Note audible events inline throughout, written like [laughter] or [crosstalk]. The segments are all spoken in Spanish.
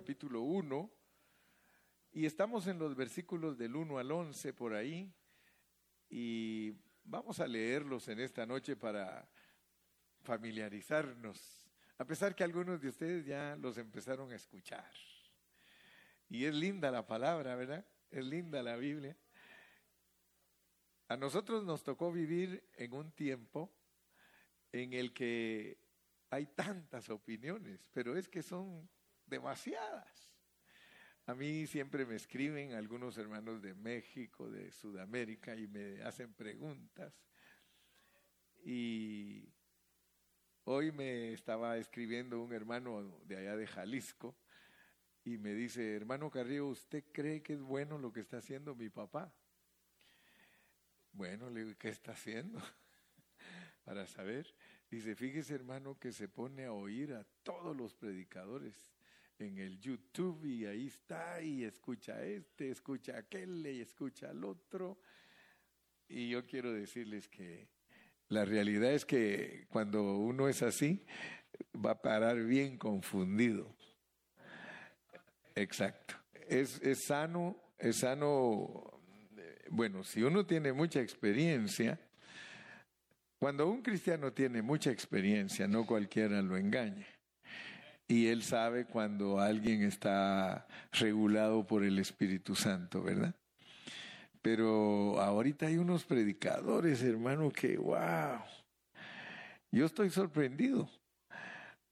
capítulo 1, y estamos en los versículos del 1 al 11 por ahí, y vamos a leerlos en esta noche para familiarizarnos, a pesar que algunos de ustedes ya los empezaron a escuchar. Y es linda la palabra, ¿verdad? Es linda la Biblia. A nosotros nos tocó vivir en un tiempo en el que hay tantas opiniones, pero es que son demasiadas. A mí siempre me escriben algunos hermanos de México, de Sudamérica, y me hacen preguntas. Y hoy me estaba escribiendo un hermano de allá de Jalisco y me dice, hermano Carrillo, ¿usted cree que es bueno lo que está haciendo mi papá? Bueno, le digo, ¿qué está haciendo? [laughs] Para saber. Dice, fíjese hermano que se pone a oír a todos los predicadores en el YouTube y ahí está y escucha a este, escucha a aquel y escucha al otro. Y yo quiero decirles que la realidad es que cuando uno es así, va a parar bien confundido. Exacto. Es, es sano, es sano, bueno, si uno tiene mucha experiencia, cuando un cristiano tiene mucha experiencia, no cualquiera lo engaña. Y él sabe cuando alguien está regulado por el Espíritu Santo, ¿verdad? Pero ahorita hay unos predicadores, hermano, que, wow, yo estoy sorprendido.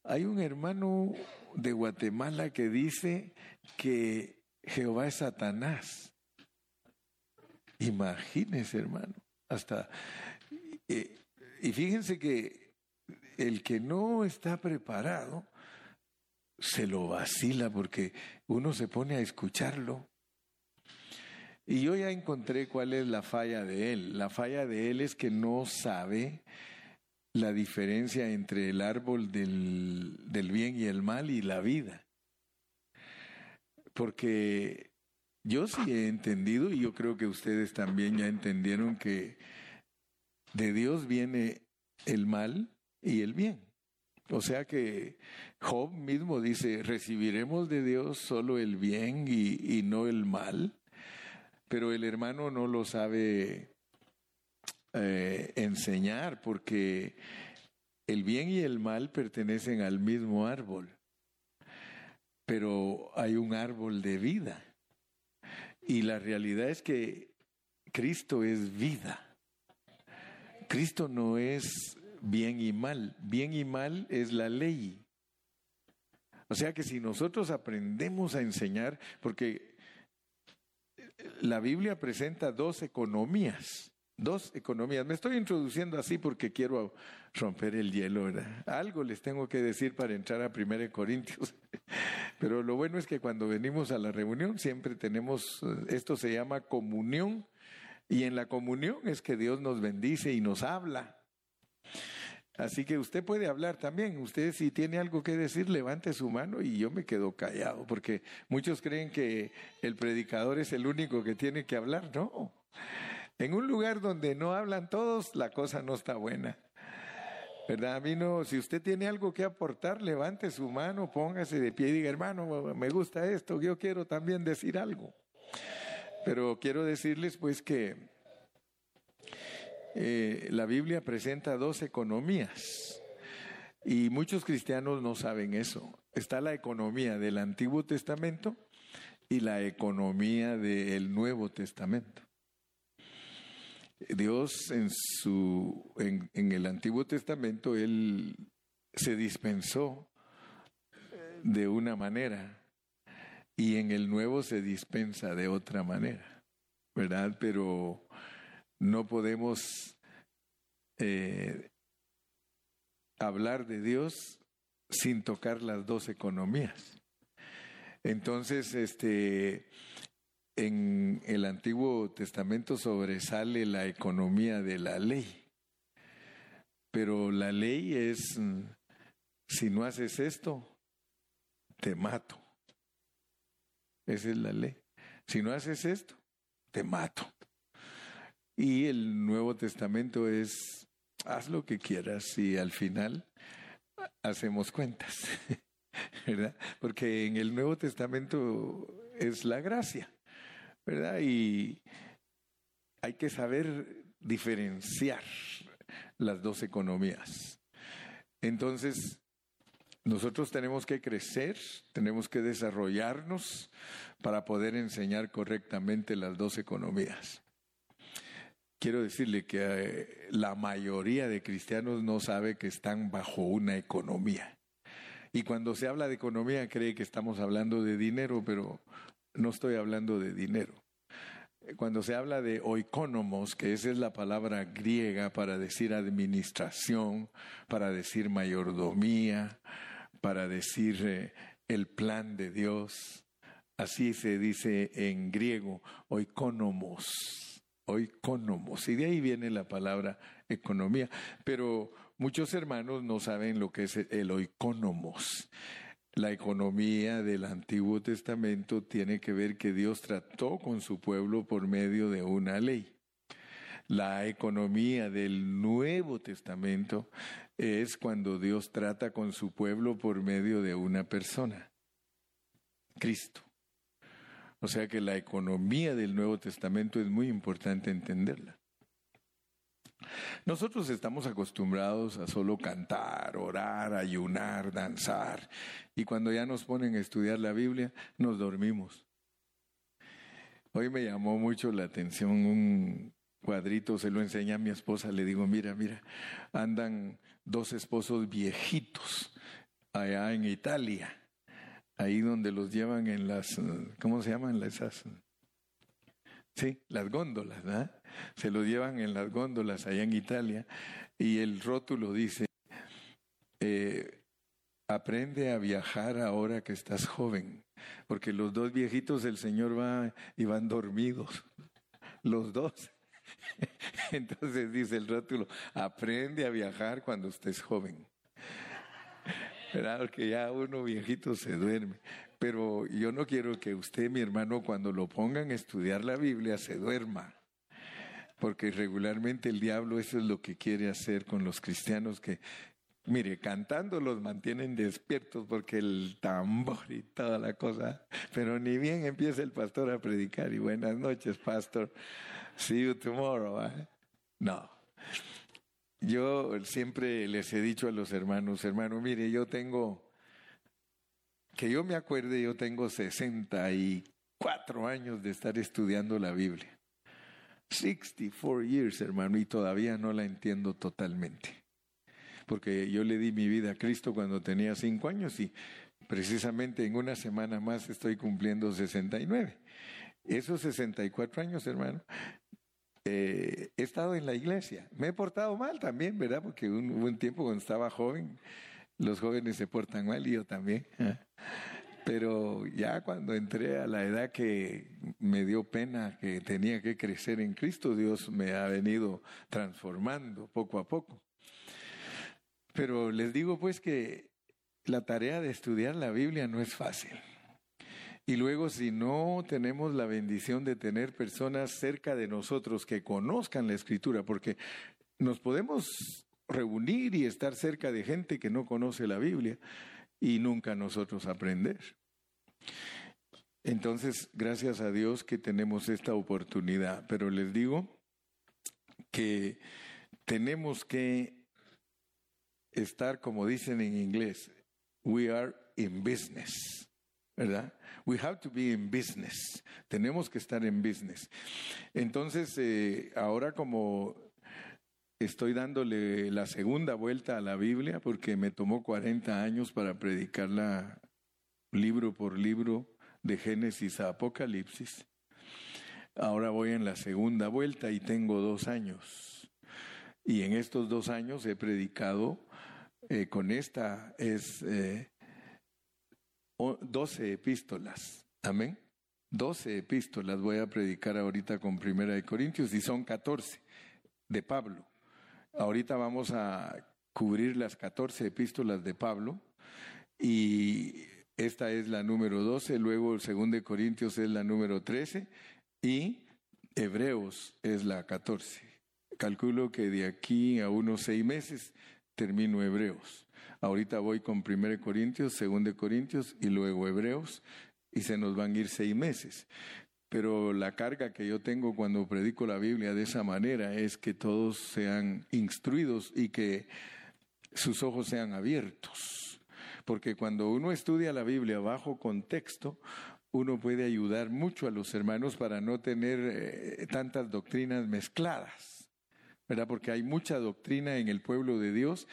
Hay un hermano de Guatemala que dice que Jehová es Satanás. Imagínese, hermano. Hasta eh, y fíjense que el que no está preparado se lo vacila porque uno se pone a escucharlo. Y yo ya encontré cuál es la falla de él. La falla de él es que no sabe la diferencia entre el árbol del, del bien y el mal y la vida. Porque yo sí he entendido, y yo creo que ustedes también ya entendieron que de Dios viene el mal y el bien. O sea que Job mismo dice, recibiremos de Dios solo el bien y, no el mal, pero el hermano no lo sabe eh, enseñar porque el bien y el mal pertenecen al mismo árbol, pero hay un árbol de vida. Y la realidad es que Cristo es vida. Cristo no es bien y mal, bien y mal es la ley. O sea que si nosotros aprendemos a enseñar, porque la Biblia presenta dos economías, dos economías. Me estoy introduciendo así porque quiero romper el hielo. Algo les tengo que decir para entrar a 1 Corintios. [laughs] Pero lo bueno es que cuando venimos a la reunión siempre tenemos, esto se llama comunión y en la comunión es que Dios nos bendice y nos habla. Así que usted puede hablar también. Usted si tiene algo que decir, levante su mano y yo me quedo callado, porque muchos creen que el predicador es el único que tiene que hablar. No. En un lugar donde no hablan todos, la cosa no está buena. ¿Verdad? A mí no, si usted tiene algo que aportar, levante su mano, póngase de pie y diga, hermano, me gusta esto, yo quiero también decir algo. Pero quiero decirles pues que eh, la Biblia presenta dos economías y muchos cristianos no saben eso. Está la economía del Antiguo Testamento y la economía del Nuevo Testamento. Dios en su en, en el Antiguo Testamento él se dispensó de una manera y en el nuevo se dispensa de otra manera, ¿verdad? Pero no podemos eh, hablar de Dios sin tocar las dos economías. Entonces, este, en el Antiguo Testamento sobresale la economía de la ley, pero la ley es, si no haces esto, te mato. Esa es la ley. Si no haces esto, te mato. Y el Nuevo Testamento es, haz lo que quieras y al final hacemos cuentas. [laughs] ¿verdad? Porque en el Nuevo Testamento es la gracia, ¿verdad? Y hay que saber diferenciar las dos economías. Entonces, nosotros tenemos que crecer, tenemos que desarrollarnos para poder enseñar correctamente las dos economías. Quiero decirle que eh, la mayoría de cristianos no sabe que están bajo una economía. Y cuando se habla de economía cree que estamos hablando de dinero, pero no estoy hablando de dinero. Cuando se habla de oikonomos, que esa es la palabra griega para decir administración, para decir mayordomía, para decir eh, el plan de Dios, así se dice en griego, oikonomos, oikonomos, y de ahí viene la palabra economía, pero muchos hermanos no saben lo que es el oikonomos. La economía del Antiguo Testamento tiene que ver que Dios trató con su pueblo por medio de una ley. La economía del Nuevo Testamento es cuando Dios trata con su pueblo por medio de una persona, Cristo. O sea que la economía del Nuevo Testamento es muy importante entenderla. Nosotros estamos acostumbrados a solo cantar, orar, ayunar, danzar, y cuando ya nos ponen a estudiar la Biblia, nos dormimos. Hoy me llamó mucho la atención un cuadrito, se lo enseña a mi esposa, le digo, mira, mira, andan dos esposos viejitos allá en Italia, ahí donde los llevan en las, ¿cómo se llaman esas? Sí, las góndolas, ¿verdad? Se los llevan en las góndolas allá en Italia y el rótulo dice, eh, aprende a viajar ahora que estás joven, porque los dos viejitos del Señor va y van dormidos, los dos. [laughs] Entonces dice el rótulo, aprende a viajar cuando estés joven. ¿Verdad? Porque ya uno viejito se duerme. Pero yo no quiero que usted, mi hermano, cuando lo pongan a estudiar la Biblia, se duerma. Porque regularmente el diablo eso es lo que quiere hacer con los cristianos que, mire, cantando los mantienen despiertos porque el tambor y toda la cosa. Pero ni bien empieza el pastor a predicar y buenas noches, pastor. See you tomorrow. ¿eh? No. Yo siempre les he dicho a los hermanos, hermano, mire, yo tengo que yo me acuerde, yo tengo 64 años de estar estudiando la Biblia. 64 years, hermano, y todavía no la entiendo totalmente. Porque yo le di mi vida a Cristo cuando tenía 5 años y precisamente en una semana más estoy cumpliendo 69. Esos 64 años, hermano, eh, he estado en la iglesia. Me he portado mal también, ¿verdad? Porque hubo un tiempo cuando estaba joven, los jóvenes se portan mal y yo también. Pero ya cuando entré a la edad que me dio pena que tenía que crecer en Cristo, Dios me ha venido transformando poco a poco. Pero les digo pues que la tarea de estudiar la Biblia no es fácil. Y luego si no tenemos la bendición de tener personas cerca de nosotros que conozcan la escritura, porque nos podemos reunir y estar cerca de gente que no conoce la Biblia y nunca nosotros aprender. Entonces, gracias a Dios que tenemos esta oportunidad, pero les digo que tenemos que estar, como dicen en inglés, we are in business, ¿verdad? We have to be in business. Tenemos que estar en business. Entonces, eh, ahora como Estoy dándole la segunda vuelta a la Biblia porque me tomó 40 años para predicarla libro por libro de Génesis a Apocalipsis. Ahora voy en la segunda vuelta y tengo dos años. Y en estos dos años he predicado eh, con esta es eh, 12 epístolas. Amén. 12 epístolas voy a predicar ahorita con Primera de Corintios y son 14 de Pablo. Ahorita vamos a cubrir las 14 epístolas de Pablo y esta es la número 12, luego el segundo de Corintios es la número 13 y Hebreos es la 14. Calculo que de aquí a unos seis meses termino Hebreos. Ahorita voy con 1 Corintios, 2 Corintios y luego Hebreos y se nos van a ir seis meses. Pero la carga que yo tengo cuando predico la Biblia de esa manera es que todos sean instruidos y que sus ojos sean abiertos. Porque cuando uno estudia la Biblia bajo contexto, uno puede ayudar mucho a los hermanos para no tener eh, tantas doctrinas mezcladas. ¿Verdad? Porque hay mucha doctrina en el pueblo de Dios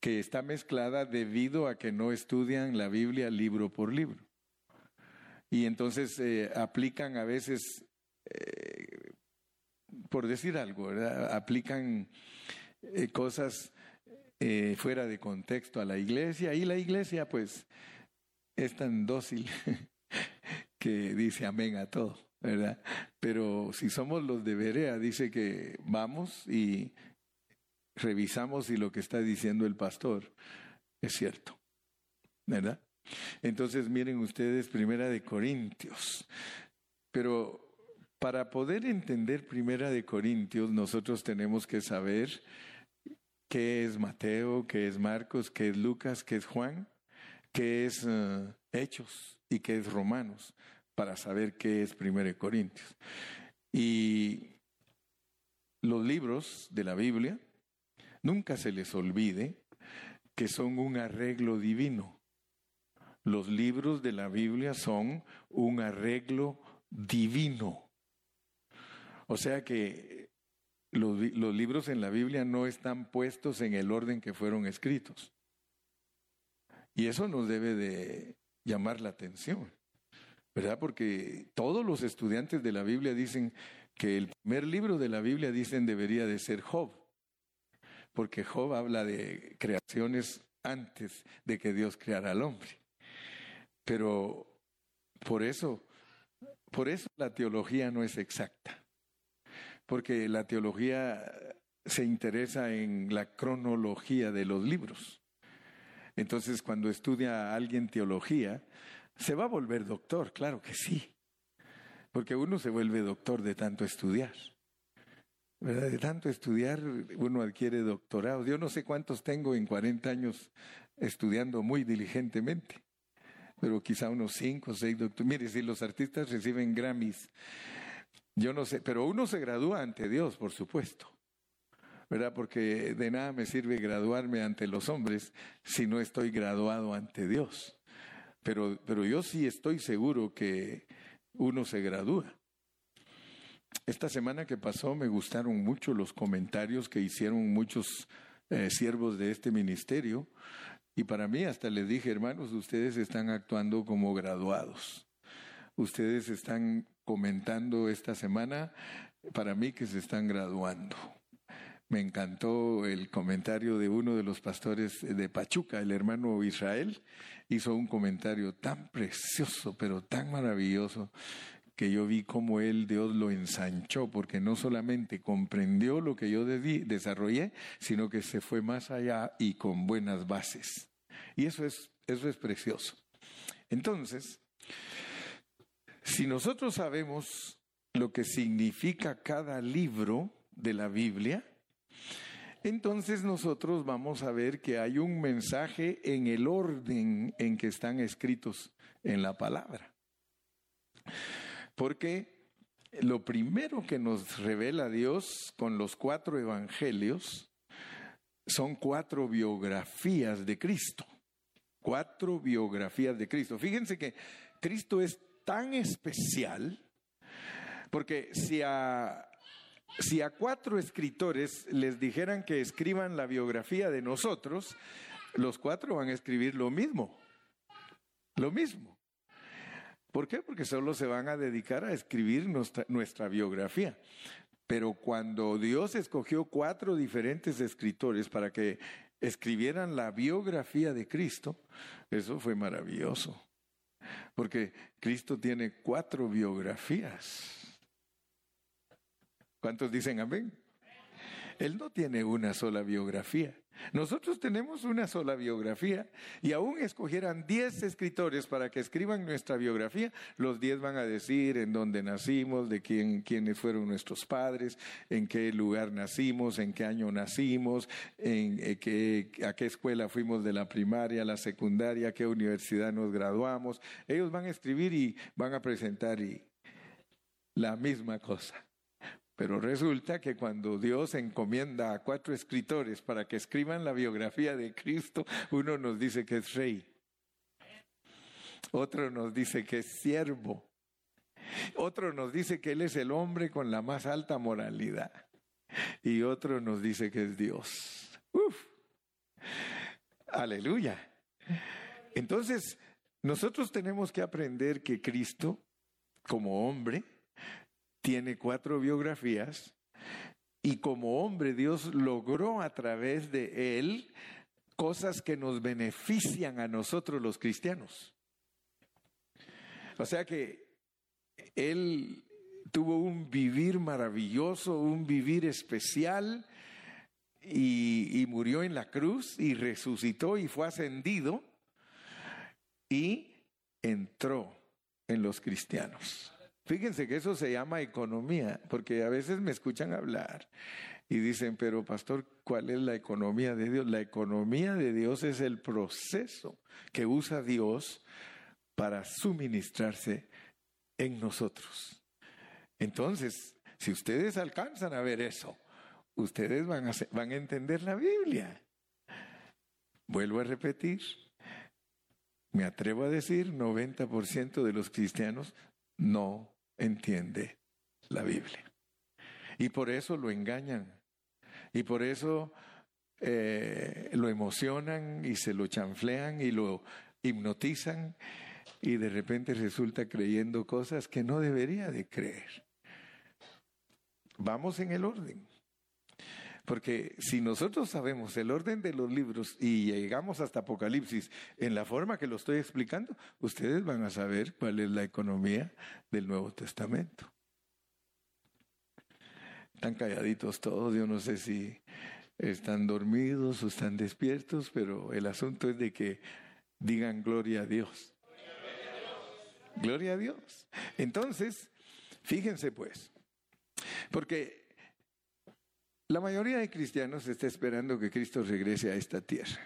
que está mezclada debido a que no estudian la Biblia libro por libro. Y entonces eh, aplican a veces, eh, por decir algo, aplican eh, cosas fuera de contexto a la iglesia. Y la iglesia pues es tan dócil [laughs] que dice amén a todo, ¿verdad? Pero si somos los de Berea, dice que vamos y revisamos si lo que está diciendo el pastor es cierto, ¿verdad? Entonces miren ustedes Primera de Corintios. Pero para poder entender Primera de Corintios nosotros tenemos que saber qué es Mateo, qué es Marcos, qué es Lucas, qué es Juan, qué es eh, Hechos y qué es Romanos, para saber qué es Primera de Corintios. Y los libros de la Biblia, nunca se les olvide que son un arreglo divino. Los libros de la Biblia son un arreglo divino. O sea que los, libros en la Biblia no están puestos en el orden que fueron escritos. Y eso nos debe de llamar la atención, ¿verdad? Porque todos los estudiantes de la Biblia dicen que el primer libro de la Biblia dicen debería de ser Job, porque Job habla de creaciones antes de que Dios creara al hombre. Pero por eso, por eso la teología no es exacta. Porque la teología se interesa en la cronología de los libros. Entonces, cuando estudia a alguien teología, se va a volver doctor, claro que sí. Porque uno se vuelve doctor de tanto estudiar. De tanto estudiar, uno adquiere doctorado. Yo no sé cuántos tengo en 40 años estudiando muy diligentemente pero quizá unos cinco o seis doctores. Mire, si los artistas reciben Grammys, yo no sé, pero uno se gradúa ante Dios, por supuesto. ¿Verdad? Porque de nada me sirve graduarme ante los hombres si no estoy graduado ante Dios. Pero, pero yo sí estoy seguro que uno se gradúa. Esta semana que pasó me gustaron mucho los comentarios que hicieron muchos eh, siervos de este ministerio y para mí hasta les dije, hermanos, ustedes están actuando como graduados. Ustedes están comentando esta semana, para mí que se están graduando. Me encantó el comentario de uno de los pastores de Pachuca, el hermano Israel, hizo un comentario tan precioso, pero tan maravilloso, que yo vi cómo él, Dios lo ensanchó, porque no solamente comprendió lo que yo desarrollé, sino que se fue más allá y con buenas bases. Y eso es, eso es precioso. Entonces, si nosotros sabemos lo que significa cada libro de la Biblia, entonces nosotros vamos a ver que hay un mensaje en el orden en que están escritos en la palabra. Porque lo primero que nos revela Dios con los cuatro evangelios son cuatro biografías de Cristo. Cuatro biografías de Cristo. Fíjense que Cristo es tan especial porque si a, si a cuatro escritores les dijeran que escriban la biografía de nosotros, los cuatro van a escribir lo mismo. Lo mismo. ¿Por qué? Porque solo se van a dedicar a escribir nuestra, biografía. Pero cuando Dios escogió cuatro diferentes escritores para que escribieran la biografía de Cristo, eso fue maravilloso. Porque Cristo tiene cuatro biografías. ¿Cuántos dicen amén? Él no tiene una sola biografía. Nosotros tenemos una sola biografía y aún escogieran diez escritores para que escriban nuestra biografía, los diez van a decir en dónde nacimos, de quién, quiénes fueron nuestros padres, en qué lugar nacimos, en qué año nacimos, en eh, qué, a qué escuela fuimos de la primaria, la secundaria, a qué universidad nos graduamos. Ellos van a escribir y van a presentar y la misma cosa. Pero resulta que cuando Dios encomienda a cuatro escritores para que escriban la biografía de Cristo, uno nos dice que es rey, otro nos dice que es siervo, otro nos dice que Él es el hombre con la más alta moralidad y otro nos dice que es Dios. Uf. Aleluya. Entonces, nosotros tenemos que aprender que Cristo, como hombre, tiene cuatro biografías y como hombre Dios logró a través de él cosas que nos benefician a nosotros los cristianos. O sea que él tuvo un vivir maravilloso, un vivir especial y, murió en la cruz y resucitó y fue ascendido y entró en los cristianos. Fíjense que eso se llama economía, porque a veces me escuchan hablar y dicen, pero pastor, ¿cuál es la economía de Dios? La economía de Dios es el proceso que usa Dios para suministrarse en nosotros. Entonces, si ustedes alcanzan a ver eso, ustedes van a, van a entender la Biblia. Vuelvo a repetir, me atrevo a decir, 90% de los cristianos no entiende la Biblia. Y por eso lo engañan. Y por eso eh, lo emocionan y se lo chanflean y lo hipnotizan y de repente resulta creyendo cosas que no debería de creer. Vamos en el orden. Porque si nosotros sabemos el orden de los libros y llegamos hasta Apocalipsis en la forma que lo estoy explicando, ustedes van a saber cuál es la economía del Nuevo Testamento. Están calladitos todos, yo no sé si están dormidos o están despiertos, pero el asunto es de que digan gloria a Dios. Gloria a Dios. Entonces, fíjense pues, porque la mayoría de cristianos está esperando que Cristo regrese a esta tierra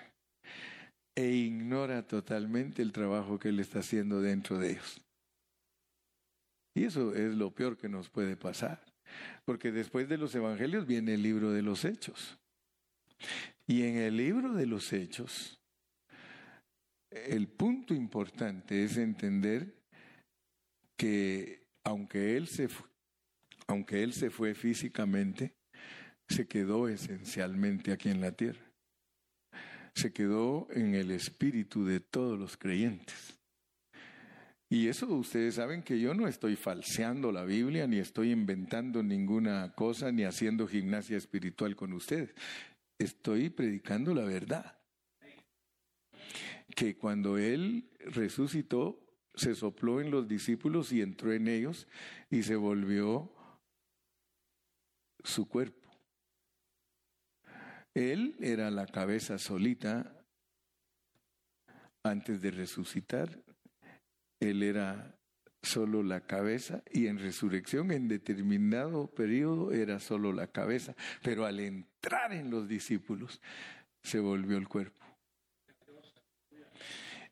e ignora totalmente el trabajo que Él está haciendo dentro de ellos. Y eso es lo peor que nos puede pasar, porque después de los evangelios viene el libro de los hechos. Y en el libro de los hechos, el punto importante es entender que aunque Él se, aunque él se fue físicamente, se quedó esencialmente aquí en la tierra. Se quedó en el espíritu de todos los creyentes. Y eso ustedes saben que yo no estoy falseando la Biblia, ni estoy inventando ninguna cosa, ni haciendo gimnasia espiritual con ustedes. Estoy predicando la verdad. Que cuando Él resucitó, se sopló en los discípulos y entró en ellos y se volvió su cuerpo. Él era la cabeza solita antes de resucitar. Él era solo la cabeza y en resurrección en determinado periodo era solo la cabeza, pero al entrar en los discípulos se volvió el cuerpo.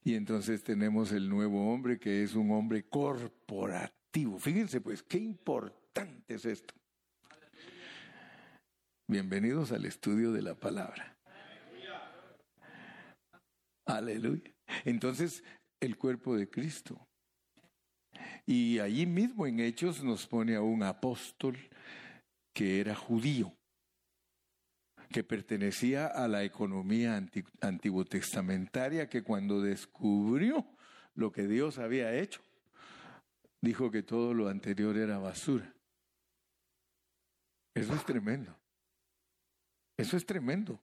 Y entonces tenemos el nuevo hombre que es un hombre corporativo. Fíjense pues, qué importante es esto. Bienvenidos al estudio de la palabra. Aleluya. Entonces, el cuerpo de Cristo. Y allí mismo en Hechos nos pone a un apóstol que era judío, que pertenecía a la economía antiguo testamentaria, que cuando descubrió lo que Dios había hecho, dijo que todo lo anterior era basura. Eso es tremendo. Eso es tremendo.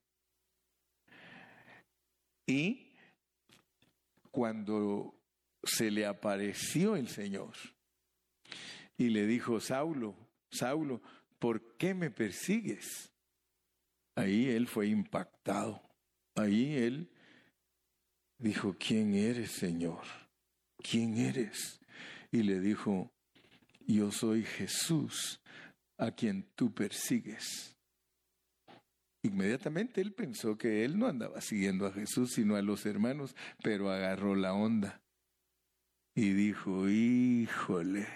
Y cuando se le apareció el Señor y le dijo, Saulo, Saulo, ¿por qué me persigues? Ahí él fue impactado. ahí él dijo, ¿quién eres, Señor? ¿Quién eres? Y le dijo, yo soy Jesús, a quien tú persigues. Inmediatamente él pensó que él no andaba siguiendo a Jesús, sino a los hermanos, pero agarró la onda y dijo, híjole,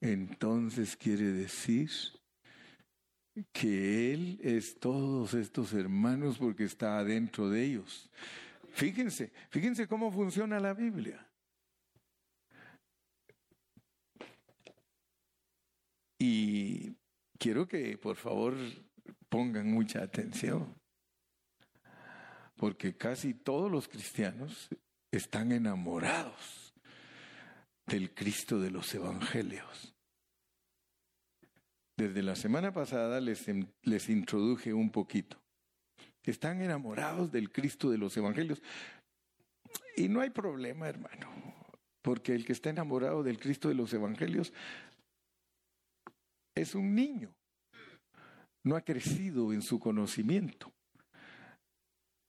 entonces quiere decir que Él es todos estos hermanos porque está adentro de ellos. Fíjense, fíjense cómo funciona la Biblia. Y quiero que por favor pongan mucha atención, porque casi todos los cristianos están enamorados del Cristo de los Evangelios. Desde la semana pasada les, les introduje un poquito. Están enamorados del Cristo de los Evangelios. Y no hay problema, hermano, porque el que está enamorado del Cristo de los Evangelios es un niño. No ha crecido en su conocimiento.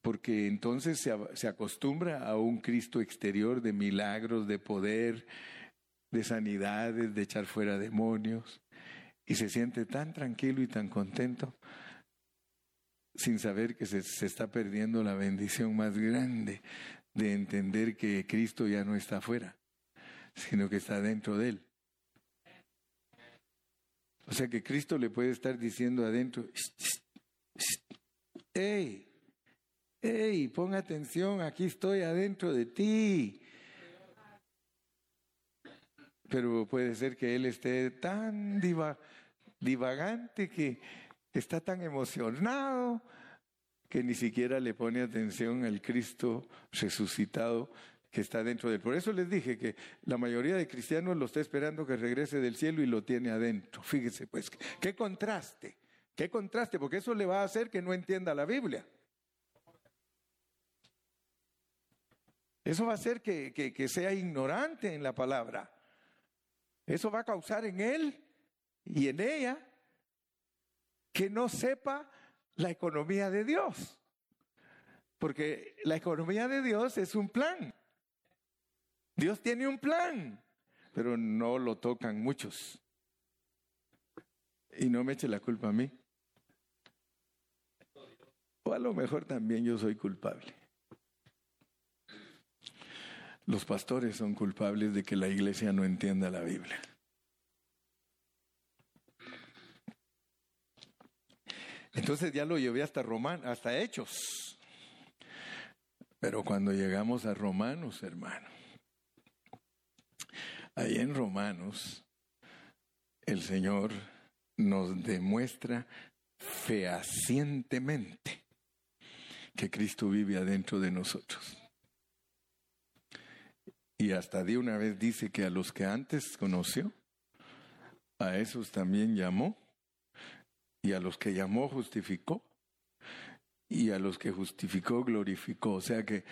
Porque entonces se, se acostumbra a un Cristo exterior de milagros, de poder, de sanidades, de echar fuera demonios y se siente tan tranquilo y tan contento sin saber que se, está perdiendo la bendición más grande de entender que Cristo ya no está afuera, sino que está dentro de él. O sea que Cristo le puede estar diciendo adentro, hey, hey, pon atención, aquí estoy adentro de ti. Pero puede ser que Él esté tan diva, divagante que está tan emocionado que ni siquiera le pone atención al Cristo resucitado que está dentro de él. Por eso les dije que la mayoría de cristianos lo está esperando que regrese del cielo y lo tiene adentro. Fíjese pues, qué contraste, qué contraste, porque eso le va a hacer que no entienda la Biblia. Eso va a hacer que, que sea ignorante en la palabra. Eso va a causar en él y en ella que no sepa la economía de Dios. Porque la economía de Dios es un plan. Dios tiene un plan, pero no lo tocan muchos. Y no me eche la culpa a mí. O a lo mejor también yo soy culpable. Los pastores son culpables de que la iglesia no entienda la Biblia. Entonces ya lo llevé hasta Román, hasta Hechos. Pero cuando llegamos a Romanos, hermano, ahí en Romanos, el Señor nos demuestra fehacientemente que Cristo vive adentro de nosotros. Y hasta de una vez dice que a los que antes conoció, a esos también llamó y a los que llamó justificó, y a los que justificó glorificó. O sea que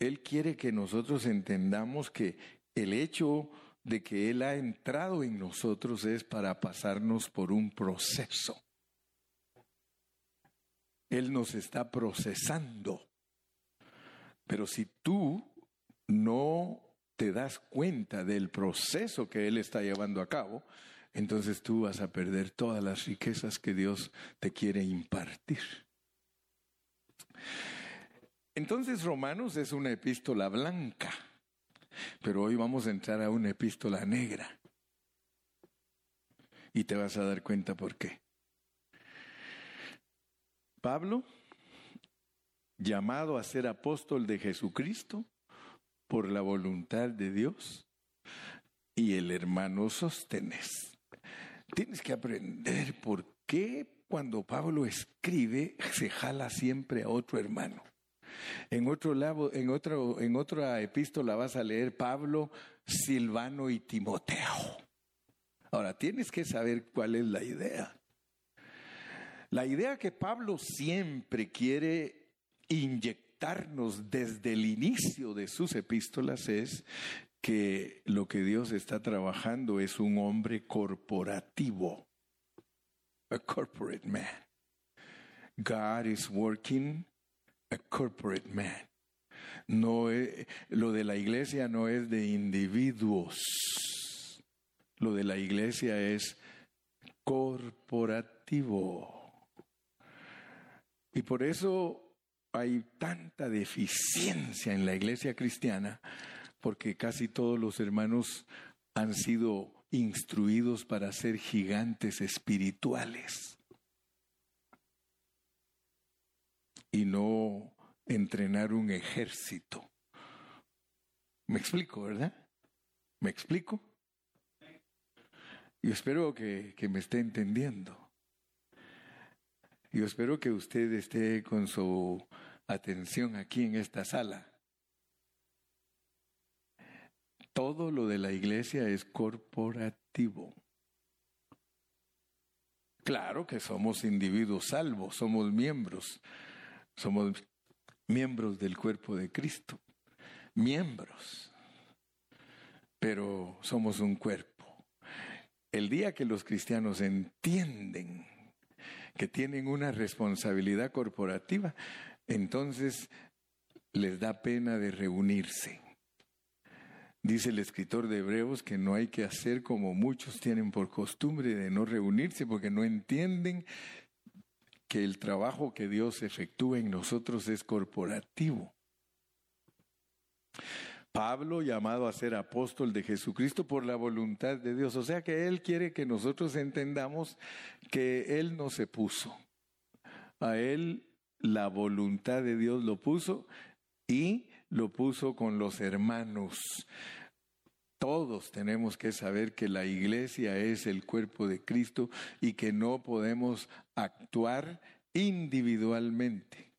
Él quiere que nosotros entendamos que el hecho de que Él ha entrado en nosotros es para pasarnos por un proceso. Él nos está procesando. Pero si tú no te das cuenta del proceso que Él está llevando a cabo, entonces tú vas a perder todas las riquezas que Dios te quiere impartir. Entonces Romanos es una epístola blanca, pero hoy vamos a entrar a una epístola negra. Y te vas a dar cuenta por qué. Pablo, llamado a ser apóstol de Jesucristo por la voluntad de Dios, y el hermano Sostenes Tienes que aprender por qué cuando Pablo escribe se jala siempre a otro hermano. En otro lado, en en otra epístola vas a leer Pablo, Silvano y Timoteo. Ahora tienes que saber cuál es la idea. La idea que Pablo siempre quiere inyectarnos desde el inicio de sus epístolas es que lo que Dios está trabajando es un hombre corporativo, a corporate man. God is working a corporate man. No lo de la iglesia no es de individuos. Lo de la iglesia es corporativo. Y por eso hay tanta deficiencia en la iglesia cristiana, porque casi todos los hermanos han sido instruidos para ser gigantes espirituales y no entrenar un ejército. Me explico, ¿verdad? ¿Me explico? Y espero que, que me esté entendiendo. Yo espero que usted esté con su atención aquí en esta sala. Todo lo de la iglesia es corporativo. Claro que somos individuos salvos, somos miembros, somos miembros del cuerpo de Cristo, miembros, pero somos un cuerpo. El día que los cristianos entienden que tienen una responsabilidad corporativa, entonces les da pena de reunirse. Dice el escritor de Hebreos que no hay que hacer como muchos tienen por costumbre de no reunirse porque no entienden que el trabajo que Dios efectúa en nosotros es corporativo. Pablo llamado a ser apóstol de Jesucristo por la voluntad de Dios. O sea que Él quiere que nosotros entendamos que Él no se puso. A Él la voluntad de Dios lo puso y lo puso con los hermanos. Todos tenemos que saber que la iglesia es el cuerpo de Cristo y que no podemos actuar individualmente.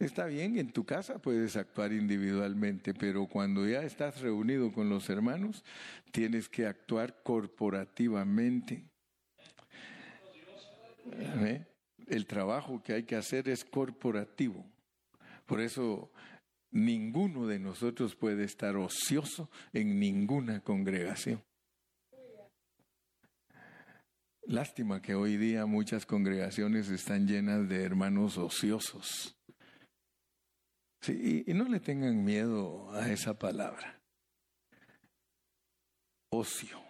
Está bien, en tu casa puedes actuar individualmente, pero cuando ya estás reunido con los hermanos, tienes que actuar corporativamente. ¿Eh? El trabajo que hay que hacer es corporativo. Por eso ninguno de nosotros puede estar ocioso en ninguna congregación. Lástima que hoy día muchas congregaciones están llenas de hermanos ociosos y, no le tengan miedo a esa palabra. Ocio.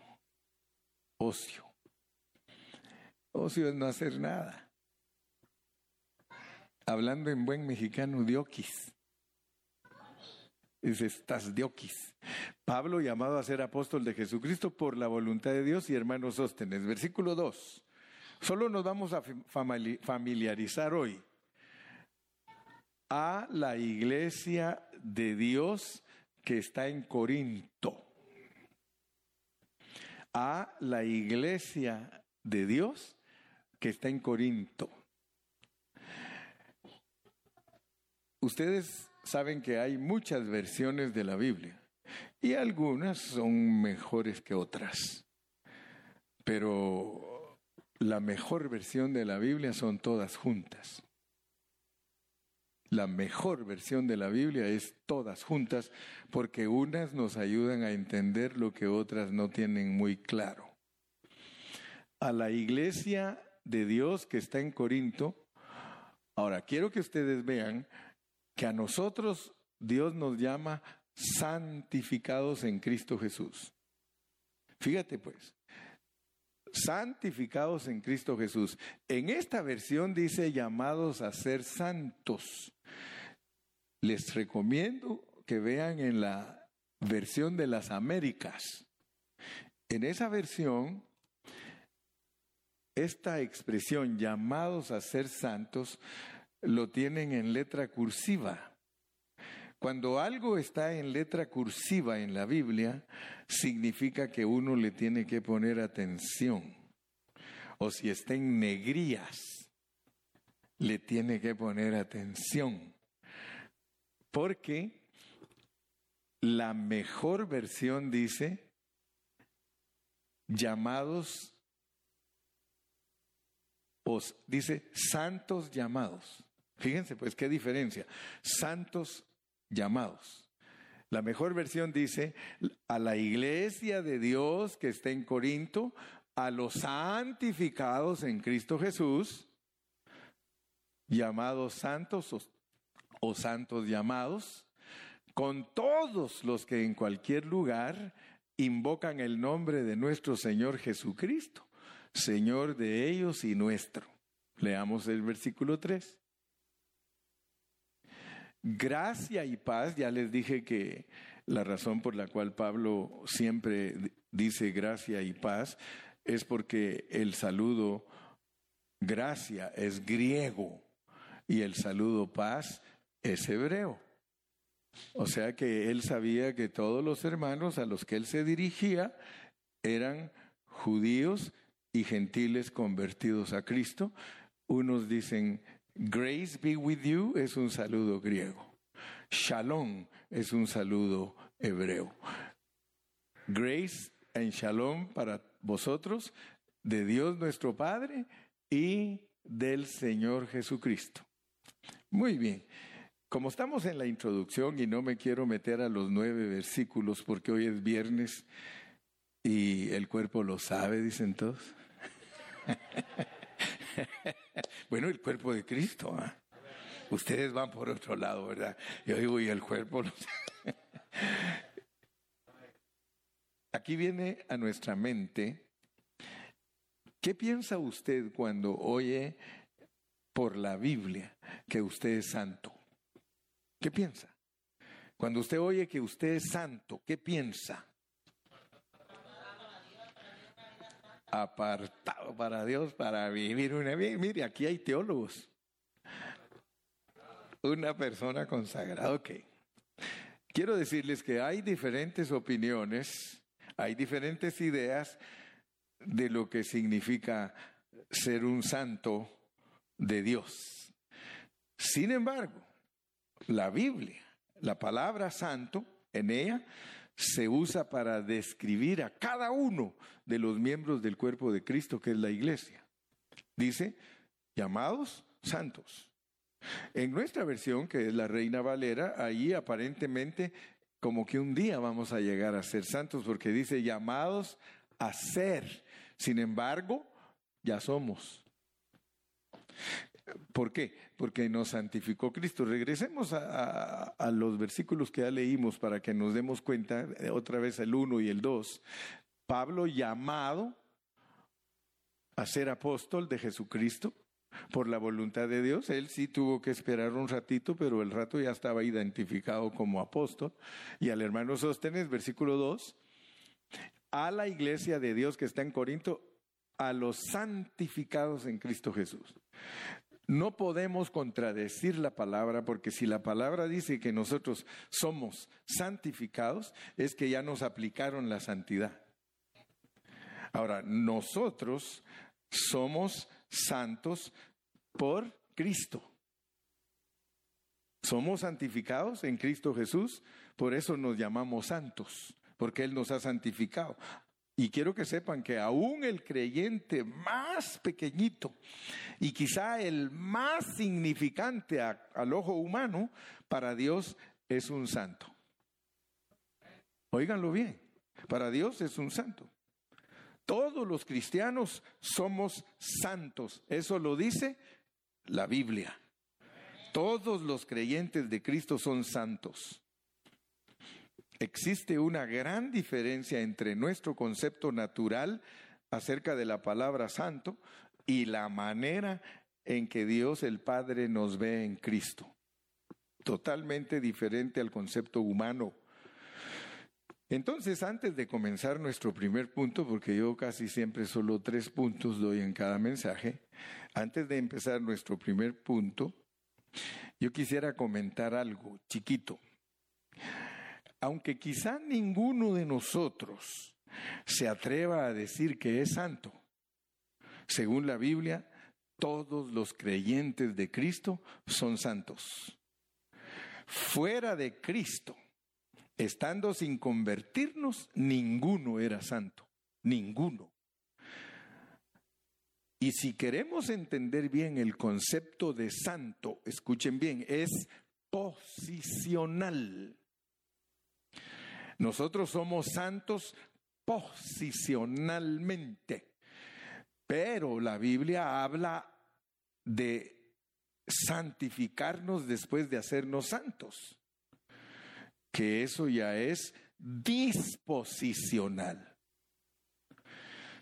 Ocio. Ocio es no hacer nada. Hablando en buen mexicano, dioquis. Estás dioquis. Pablo llamado a ser apóstol de Jesucristo por la voluntad de Dios y hermanos Sóstenes. Versículo 2. Solo nos vamos a familiarizar hoy a la iglesia de Dios que está en Corinto. A la iglesia de Dios que está en Corinto. Ustedes saben que hay muchas versiones de la Biblia y algunas son mejores que otras, pero la mejor versión de la Biblia son todas juntas. La mejor versión de la Biblia es todas juntas porque unas nos ayudan a entender lo que otras no tienen muy claro. A la iglesia de Dios que está en Corinto, ahora quiero que ustedes vean que a nosotros Dios nos llama santificados en Cristo Jesús. Fíjate pues, santificados en Cristo Jesús. En esta versión dice llamados a ser santos. Les recomiendo que vean en la versión de las Américas. En esa versión, esta expresión llamados a ser santos lo tienen en letra cursiva. Cuando algo está en letra cursiva en la Biblia, significa que uno le tiene que poner atención. O si está en negrías, le tiene que poner atención. Porque la mejor versión dice, llamados, os dice santos llamados. Fíjense pues qué diferencia. Santos llamados. La mejor versión dice a la iglesia de Dios que está en Corinto, a los santificados en Cristo Jesús, llamados santos o, santos llamados, con todos los que en cualquier lugar invocan el nombre de nuestro Señor Jesucristo, Señor de ellos y nuestro. Leamos el versículo 3. Gracia y paz, ya les dije que la razón por la cual Pablo siempre dice gracia y paz es porque el saludo gracia es griego y el saludo paz es hebreo. O sea que él sabía que todos los hermanos a los que él se dirigía eran judíos y gentiles convertidos a Cristo. Unos dicen, grace be with you es un saludo griego. Shalom es un saludo hebreo. Grace and shalom para vosotros, de Dios nuestro Padre y del Señor Jesucristo. Muy bien. Como estamos en la introducción y no me quiero meter a los nueve versículos porque hoy es viernes y el cuerpo lo sabe, dicen todos. [laughs] bueno, el cuerpo de Cristo. ¿ah? Ustedes van por otro lado, ¿verdad? Yo digo, y el cuerpo. [laughs] Aquí viene a nuestra mente, ¿qué piensa usted cuando oye por la Biblia que usted es santo? ¿Qué piensa? Cuando usted oye que usted es santo, ¿qué piensa? Apartado para Dios, para vivir una vida. Mire, aquí hay teólogos. Una persona consagrada. Ok. Quiero decirles que hay diferentes opiniones, hay diferentes ideas de lo que significa ser un santo de Dios. Sin embargo, la Biblia, la palabra santo, en ella se usa para describir a cada uno de los miembros del cuerpo de Cristo, que es la iglesia. Dice, llamados santos. En nuestra versión, que es la Reina Valera, ahí aparentemente como que un día vamos a llegar a ser santos, porque dice llamados a ser. Sin embargo, ya somos. ¿Por qué? Porque nos santificó Cristo. Regresemos a, los versículos que ya leímos para que nos demos cuenta, eh, otra vez el 1 y el 2. Pablo llamado a ser apóstol de Jesucristo por la voluntad de Dios. Él sí tuvo que esperar un ratito, pero el rato ya estaba identificado como apóstol. Y al hermano Sóstenes, versículo 2, a la iglesia de Dios que está en Corinto, a los santificados en Cristo Jesús. No podemos contradecir la palabra porque si la palabra dice que nosotros somos santificados, es que ya nos aplicaron la santidad. Ahora, nosotros somos santos por Cristo. Somos santificados en Cristo Jesús, por eso nos llamamos santos, porque Él nos ha santificado. Y quiero que sepan que aún el creyente más pequeñito y quizá el más significante al ojo humano, para Dios es un santo. Óiganlo bien, para Dios es un santo. Todos los cristianos somos santos, eso lo dice la Biblia. Todos los creyentes de Cristo son santos. Existe una gran diferencia entre nuestro concepto natural acerca de la palabra santo y la manera en que Dios el Padre nos ve en Cristo. Totalmente diferente al concepto humano. Entonces, antes de comenzar nuestro primer punto, porque yo casi siempre solo tres puntos doy en cada mensaje, antes de empezar nuestro primer punto, yo quisiera comentar algo chiquito aunque quizá ninguno de nosotros se atreva a decir que es santo, según la Biblia, todos los creyentes de Cristo son santos. Fuera de Cristo, estando sin convertirnos, ninguno era santo, ninguno. Y si queremos entender bien el concepto de santo, escuchen bien, es posicional. Nosotros somos santos posicionalmente, pero la Biblia habla de santificarnos después de hacernos santos, que eso ya es disposicional.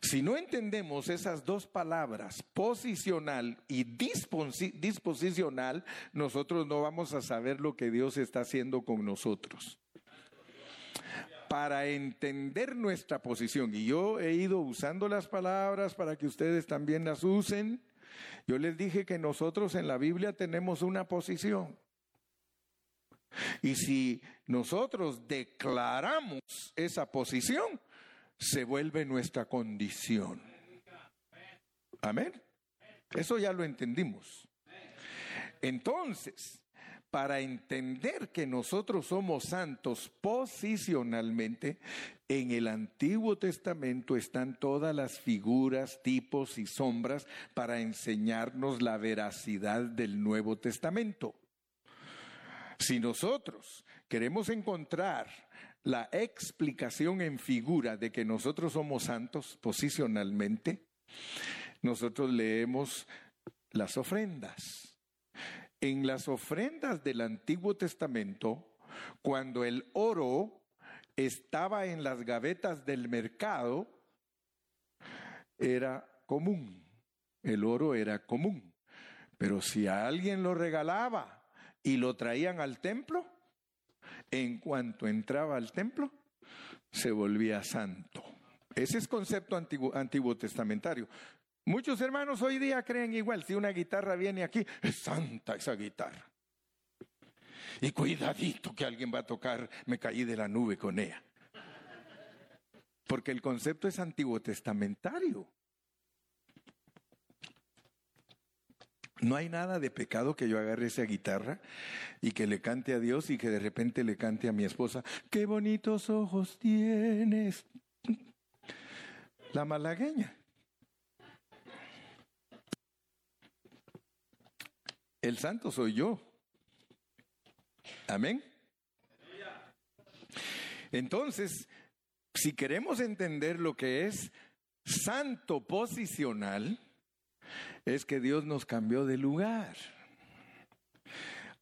Si no entendemos esas dos palabras, posicional y disposicional, nosotros no vamos a saber lo que Dios está haciendo con nosotros. Para entender nuestra posición, y yo he ido usando las palabras para que ustedes también las usen, yo les dije que nosotros en la Biblia tenemos una posición. Y si nosotros declaramos esa posición, se vuelve nuestra condición. Amén. Eso ya lo entendimos. Entonces, para entender que nosotros somos santos posicionalmente, en el Antiguo Testamento están todas las figuras, tipos y sombras para enseñarnos la veracidad del Nuevo Testamento. Si nosotros queremos encontrar la explicación en figura de que nosotros somos santos posicionalmente, nosotros leemos las ofrendas. En las ofrendas del Antiguo Testamento, cuando el oro estaba en las gavetas del mercado, era común. El oro era común. Pero si a alguien lo regalaba y lo traían al templo, en cuanto entraba al templo, se volvía santo. Ese es concepto antiguo, antiguo, testamentario. Muchos hermanos hoy día creen igual, si una guitarra viene aquí, es santa esa guitarra. Y cuidadito que alguien va a tocar, me caí de la nube con ella. Porque el concepto es antiguo testamentario. No hay nada de pecado que yo agarre esa guitarra y que le cante a Dios y que de repente le cante a mi esposa, qué bonitos ojos tienes. La malagueña. El santo soy yo. Amén. Entonces, si queremos entender lo que es santo posicional, es que Dios nos cambió de lugar.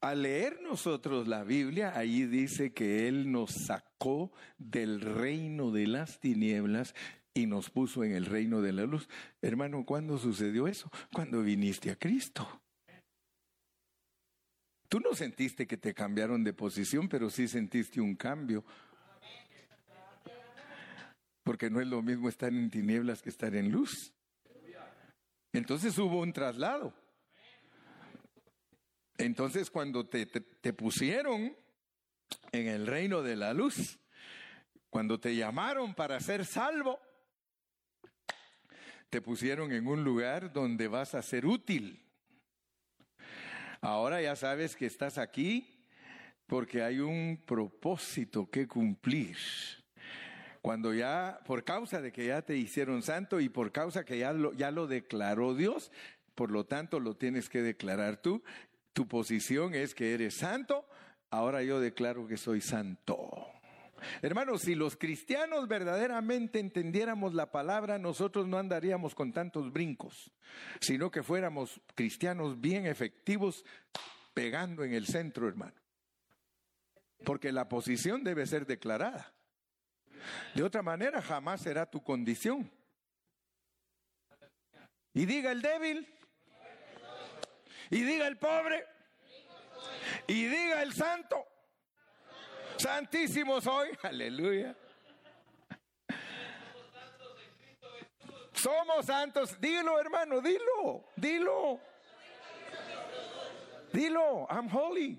Al leer nosotros la Biblia, ahí dice que Él nos sacó del reino de las tinieblas y nos puso en el reino de la luz. Hermano, ¿cuándo sucedió eso? Cuando viniste a Cristo. Tú no sentiste que te cambiaron de posición, pero sí sentiste un cambio. Porque no es lo mismo estar en tinieblas que estar en luz. Entonces hubo un traslado. Entonces cuando te, pusieron en el reino de la luz, cuando te llamaron para ser salvo, te pusieron en un lugar donde vas a ser útil. Ahora ya sabes que estás aquí porque hay un propósito que cumplir. Cuando ya, por causa de que ya te hicieron santo y por causa que ya lo, ya lo declaró Dios, por lo tanto lo tienes que declarar tú. Tu posición es que eres santo, ahora yo declaro que soy santo. Hermanos, si los cristianos verdaderamente entendiéramos la palabra, nosotros no andaríamos con tantos brincos, sino que fuéramos cristianos bien efectivos pegando en el centro, hermano. Porque la posición debe ser declarada. De otra manera, jamás será tu condición. Y diga el débil, y diga el pobre, y diga el santo, santísimo soy, [laughs] aleluya. Somos santos, dilo hermano, dilo, dilo. Dilo, I'm holy.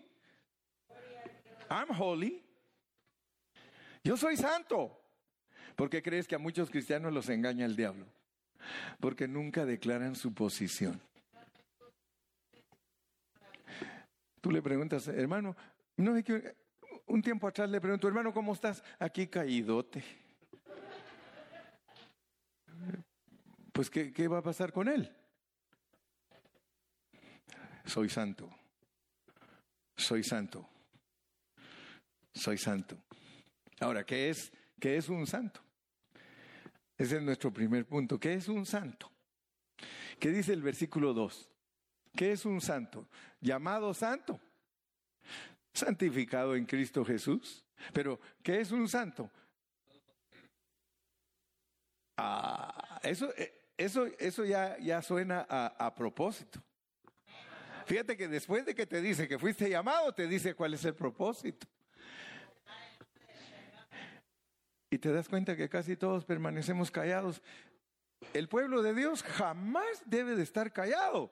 I'm holy. Yo soy santo. ¿Por qué crees que a muchos cristianos los engaña el diablo? Porque nunca declaran su posición. Tú le preguntas, hermano, no que un tiempo atrás le pregunto, hermano, ¿cómo estás? Aquí caídote. Pues, ¿qué, ¿qué va a pasar con él? Soy santo. Soy santo. Soy santo. Ahora, ¿qué es, qué es un santo? Ese es nuestro primer punto. ¿Qué es un santo? ¿Qué dice el versículo 2? ¿Qué es un santo? Llamado santo. Santificado en Cristo Jesús. Pero, ¿qué es un santo? Ah, eso, eh, eso, eso ya, ya suena a, a propósito. Fíjate que después de que te dice que fuiste llamado, te dice cuál es el propósito. Y te das cuenta que casi todos permanecemos callados. El pueblo de Dios jamás debe de estar callado.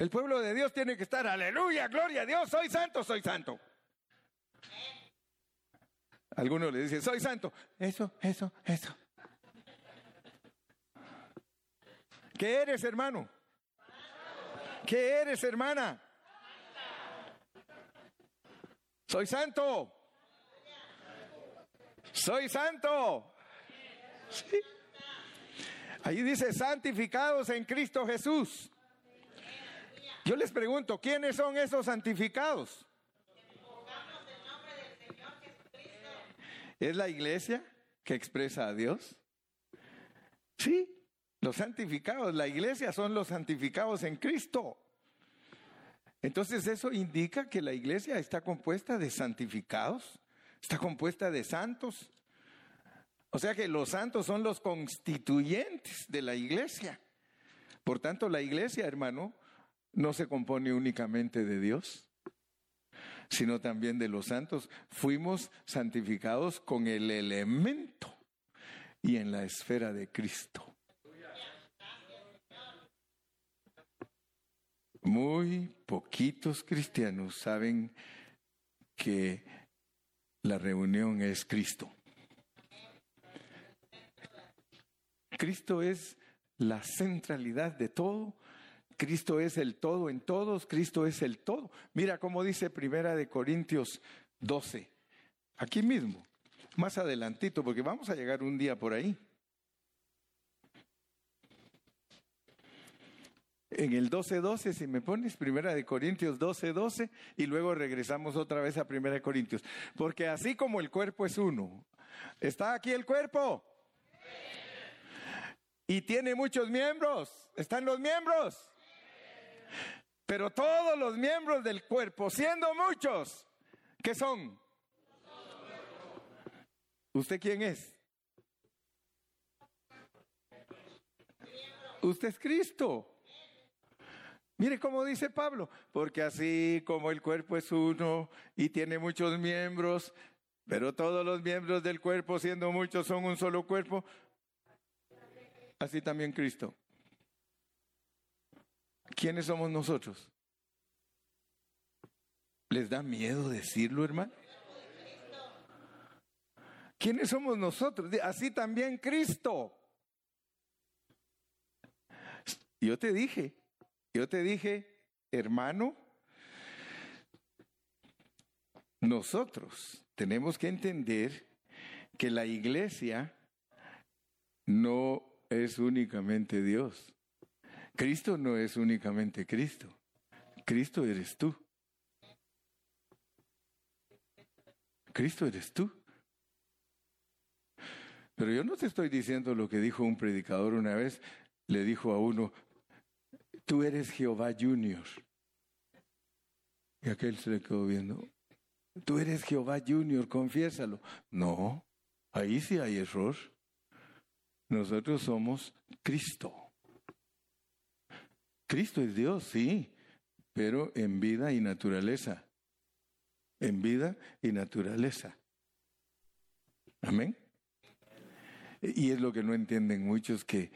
El pueblo de Dios tiene que estar, aleluya, gloria a Dios, soy santo, soy santo. Algunos le dicen, soy santo. Eso, eso, eso. ¿Qué eres, hermano? ¿Qué eres, hermana? Soy santo. Soy santo. ¿Sí? Ahí dice santificados en Cristo Jesús. Yo les pregunto, ¿quiénes son esos santificados? ¿Es la iglesia que expresa a Dios? Sí, los santificados, la iglesia son los santificados en Cristo. Entonces eso indica que la iglesia está compuesta de santificados, está compuesta de santos. O sea que los santos son los constituyentes de la iglesia. Por tanto, la iglesia, hermano, no se compone únicamente de Dios, sino también de los santos. Fuimos santificados con el elemento y en la esfera de Cristo. Muy poquitos cristianos saben que la reunión es Cristo. Cristo es la centralidad de todo. Cristo es el todo en todos. Cristo es el todo. Mira cómo dice Primera de Corintios 12. Aquí mismo, más adelantito, porque vamos a llegar un día por ahí. en el 12.12, si me pones, Primera de Corintios 12.12, y luego regresamos otra vez a Primera de Corintios. Porque así como el cuerpo es uno, ¿está aquí el cuerpo? Y tiene muchos miembros, ¿están los miembros? Pero todos los miembros del cuerpo, siendo muchos, ¿qué son? ¿Usted quién es? Usted es Cristo. Mire cómo dice Pablo, porque así como el cuerpo es uno y tiene muchos miembros, pero todos los miembros del cuerpo, siendo muchos, son un solo cuerpo, así también Cristo. ¿Quiénes somos nosotros? ¿Les da miedo decirlo, hermano? ¿Quiénes somos nosotros? Así también Cristo. Yo te dije, yo te dije, hermano, nosotros tenemos que entender que la iglesia no es únicamente Dios. Cristo no es únicamente Cristo. Cristo eres tú. Cristo eres tú. Pero yo no te estoy diciendo lo que dijo un predicador una vez. Le dijo a uno, tú eres Jehová Junior. Y aquel se le quedó viendo, tú eres Jehová Junior, confiésalo. No, ahí sí hay error. Nosotros somos Cristo. Cristo es Dios, sí, pero en vida y naturaleza. En vida y naturaleza. Amén. Y es lo que no entienden muchos que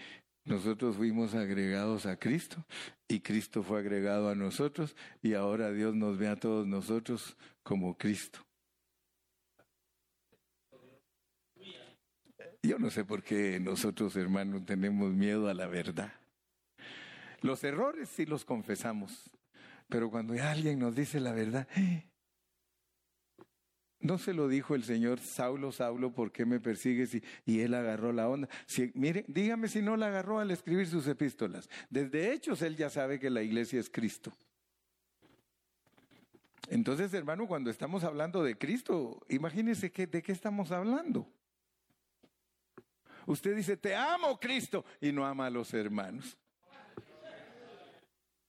nosotros fuimos agregados a Cristo y Cristo fue agregado a nosotros y ahora Dios nos ve a todos nosotros como Cristo. Yo no sé por qué nosotros, hermanos, tenemos miedo a la verdad. Los errores sí los confesamos, pero cuando alguien nos dice la verdad, no se lo dijo el Señor, Saulo, Saulo, ¿por qué me persigues? Y, él agarró la onda. Si, mire, dígame si no la agarró al escribir sus epístolas. Desde hechos él ya sabe que la iglesia es Cristo. Entonces, hermano, cuando estamos hablando de Cristo, imagínese de qué estamos hablando. Usted dice, te amo Cristo, y no ama a los hermanos.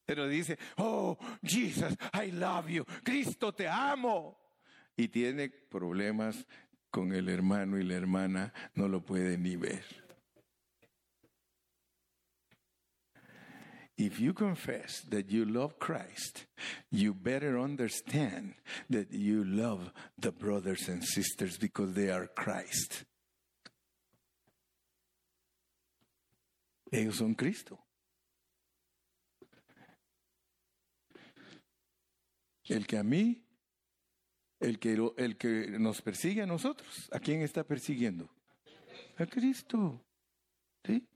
Pero dice, oh, Jesus, I love you. Cristo, te amo. Y tiene problemas con el hermano y la hermana, no lo puede ni ver. If you confess that you love Christ, you better understand that you love the brothers and sisters because they are Christ. Ellos son Cristo. El que a mí, el que, el que nos persigue a nosotros, ¿a quién está persiguiendo? A Cristo. ¿Sí?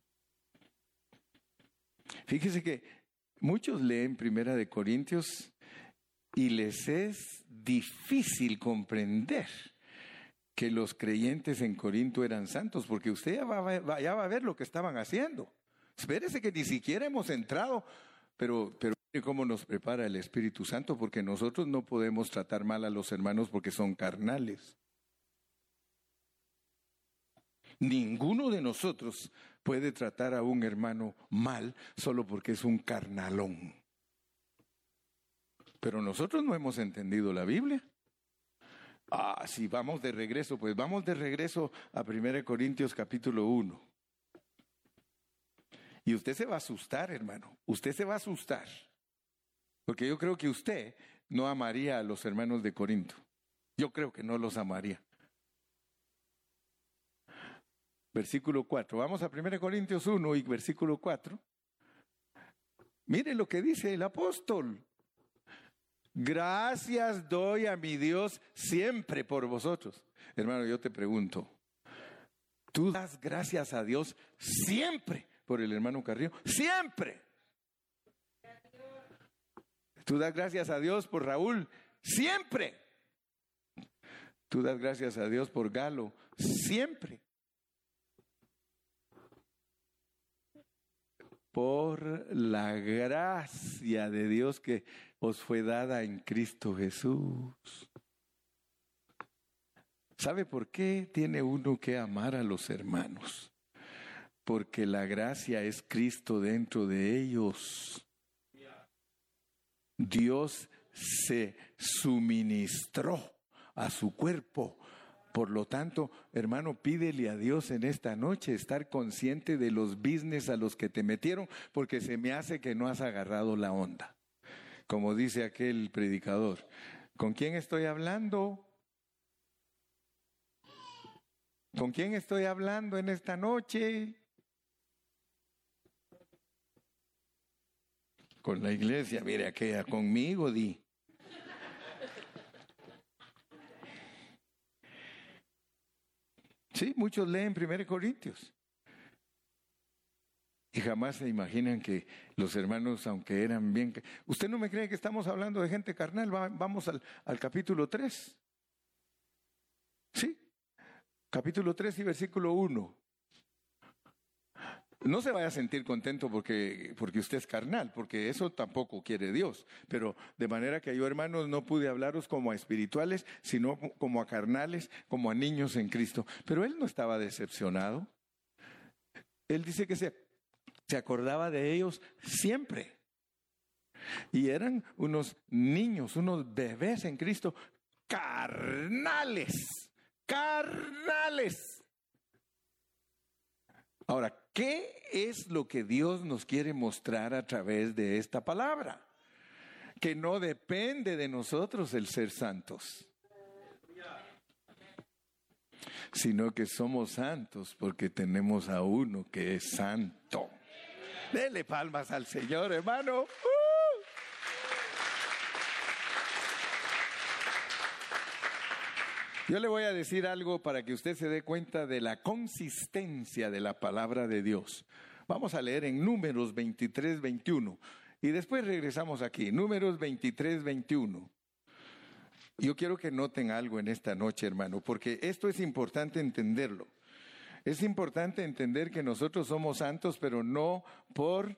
Fíjese que muchos leen Primera de Corintios y les es difícil comprender que los creyentes en Corinto eran santos, porque usted ya va, ya va a ver lo que estaban haciendo. Espérese que ni siquiera hemos entrado, pero, pero cómo nos prepara el Espíritu Santo, porque nosotros no podemos tratar mal a los hermanos porque son carnales. Ninguno de nosotros puede tratar a un hermano mal solo porque es un carnalón. Pero nosotros no hemos entendido la Biblia. Ah, si vamos de regreso, pues vamos de regreso a 1 Corintios capítulo 1. Y usted se va a asustar, hermano. Usted se va a asustar. Porque yo creo que usted no amaría a los hermanos de Corinto. Yo creo que no los amaría. Versículo 4. Vamos a 1 Corintios 1 y versículo 4. Mire lo que dice el apóstol. Gracias doy a mi Dios siempre por vosotros. Hermano, yo te pregunto, ¿tú das gracias a Dios siempre por el hermano Carrillo? Siempre. ¿Tú das gracias a Dios por Raúl? Siempre. ¿Tú das gracias a Dios por Galo? Siempre. Por la gracia de Dios que os fue dada en Cristo Jesús. ¿Sabe por qué tiene uno que amar a los hermanos? porque la gracia es Cristo dentro de ellos. Dios se suministró a su cuerpo. Por lo tanto, hermano, pídele a Dios en esta noche estar consciente de los business a los que te metieron, porque se me hace que no has agarrado la onda. Como dice aquel predicador, ¿con quién estoy hablando? ¿Con quién estoy hablando en esta noche? Con la iglesia, mire aquella conmigo, di. Sí, muchos leen 1 Corintios. Y jamás se imaginan que los hermanos, aunque eran bien... ¿Usted no me cree que estamos hablando de gente carnal? vamos al, al capítulo 3. Sí, capítulo 3 y versículo 1. No se vaya a sentir contento porque, porque usted es carnal, porque eso tampoco quiere Dios. Pero de manera que yo, hermanos, no pude hablaros como a espirituales, sino como a carnales, como a niños en Cristo. Pero él no estaba decepcionado. Él dice que se, se acordaba de ellos siempre. Y eran unos niños, unos bebés en Cristo, carnales, carnales. Ahora, ¿qué es lo que Dios nos quiere mostrar a través de esta palabra? Que no depende de nosotros el ser santos, sino que somos santos porque tenemos a uno que es santo. Dele palmas al Señor, hermano. Yo le voy a decir algo para que usted se dé cuenta de la consistencia de la palabra de Dios. Vamos a leer en Números 23, 21 y después regresamos aquí. Números 23, 21. Yo quiero que noten algo en esta noche, hermano, porque esto es importante entenderlo. Es importante entender que nosotros somos santos, pero no por,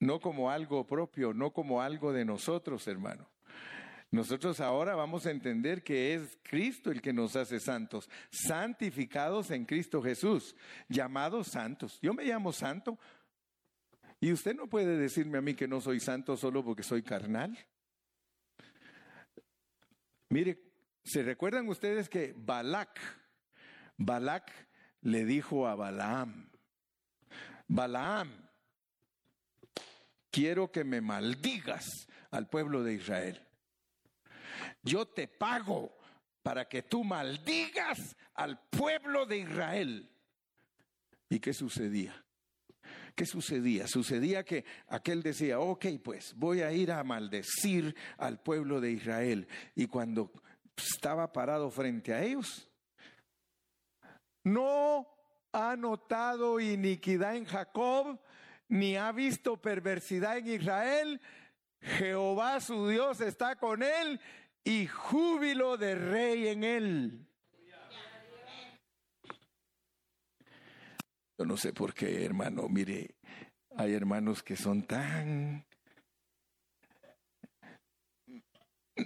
no como algo propio, no como algo de nosotros, hermano. Nosotros ahora vamos a entender que es Cristo el que nos hace santos, santificados en Cristo Jesús, llamados santos. Yo me llamo santo Y usted no puede decirme a mí que no soy santo solo porque soy carnal. Mire, ¿se recuerdan ustedes que Balak, Balak le dijo a Balaam, Balaam, quiero que me maldigas al pueblo de Israel. Yo te pago para que tú maldigas al pueblo de Israel. ¿Y qué sucedía? ¿Qué sucedía? Sucedía que aquel decía, ok, pues voy a ir a maldecir al pueblo de Israel. Y cuando estaba parado frente a ellos, no ha notado iniquidad en Jacob, ni ha visto perversidad en Israel. Jehová su Dios está con él y júbilo de rey en él. Yo no sé por qué, hermano. Mire, hay hermanos que son tan...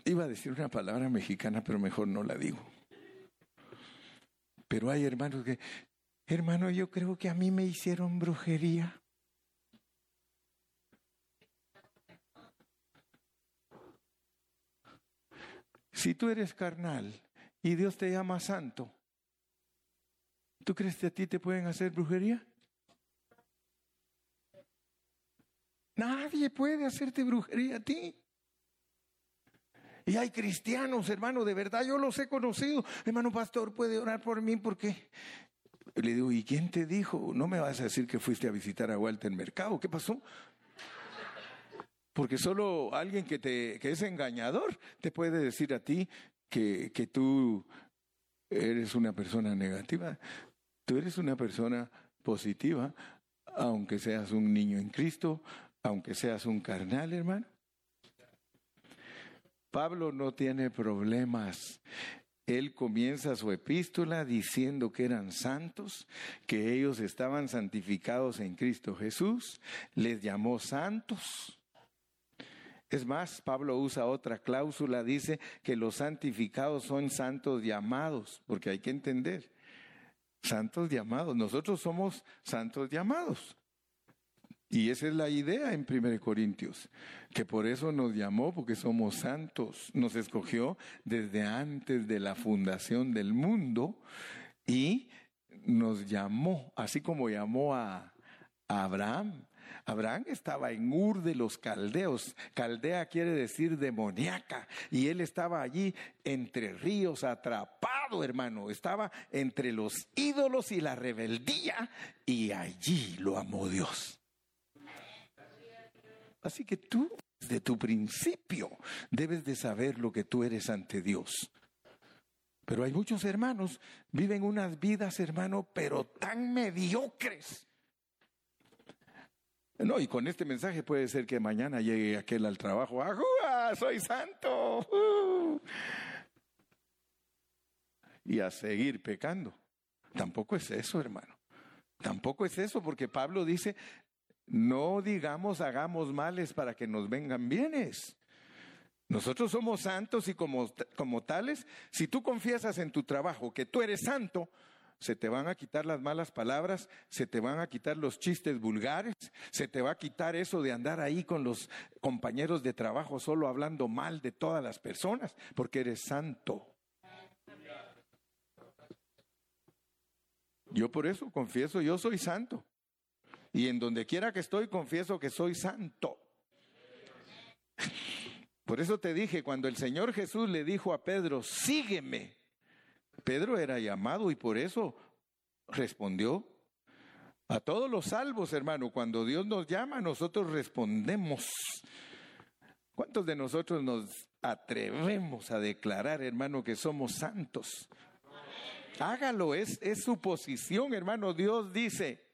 Iba a decir una palabra mexicana, pero mejor no la digo. Pero hay hermanos que, hermano, yo creo que a mí me hicieron brujería. Si tú eres carnal y Dios te llama santo, ¿tú crees que a ti te pueden hacer brujería? Nadie puede hacerte brujería a ti. Y hay cristianos, hermano, de verdad yo los he conocido. Hermano pastor, puede orar por mí porque... Le digo, ¿y quién te dijo? No me vas a decir que fuiste a visitar a Walter Mercado. ¿Qué pasó? Porque solo alguien que, te, que es engañador te puede decir a ti que, que tú eres una persona negativa. Tú eres una persona positiva, aunque seas un niño en Cristo, aunque seas un carnal, hermano. Pablo no tiene problemas. Él comienza su epístola diciendo que eran santos, que ellos estaban santificados en Cristo Jesús, les llamó santos. Es más, Pablo usa otra cláusula, dice que los santificados son santos llamados, porque hay que entender, santos llamados, nosotros somos santos llamados. Y esa es la idea en 1 Corintios, que por eso nos llamó, porque somos santos, nos escogió desde antes de la fundación del mundo y nos llamó, así como llamó a, a Abraham, Abraham estaba en Ur de los caldeos. Caldea quiere decir demoníaca. Y él estaba allí entre ríos, atrapado, hermano. Estaba entre los ídolos y la rebeldía. Y allí lo amó Dios. Así que tú, desde tu principio, debes de saber lo que tú eres ante Dios. Pero hay muchos hermanos, viven unas vidas, hermano, pero tan mediocres no, y con este mensaje puede ser que mañana llegue aquel al trabajo, ¡Ajúa! ¡Soy santo! ¡Uh! Y a seguir pecando. Tampoco es eso, hermano. Tampoco es eso, porque Pablo dice, no digamos hagamos males para que nos vengan bienes. Nosotros somos santos y como, como tales, si tú confiesas en tu trabajo que tú eres santo, se te van a quitar las malas palabras, se te van a quitar los chistes vulgares, se te va a quitar eso de andar ahí con los compañeros de trabajo solo hablando mal de todas las personas, porque eres santo. Yo por eso confieso, yo soy santo. Y en donde quiera que estoy, confieso que soy santo. Por eso te dije, cuando el Señor Jesús le dijo a Pedro, sígueme, Pedro era llamado y por eso respondió. A todos los salvos, hermano, cuando Dios nos llama, nosotros respondemos. ¿Cuántos de nosotros nos atrevemos a declarar, hermano, que somos santos? Hágalo, es, es su posición, hermano. Dios dice,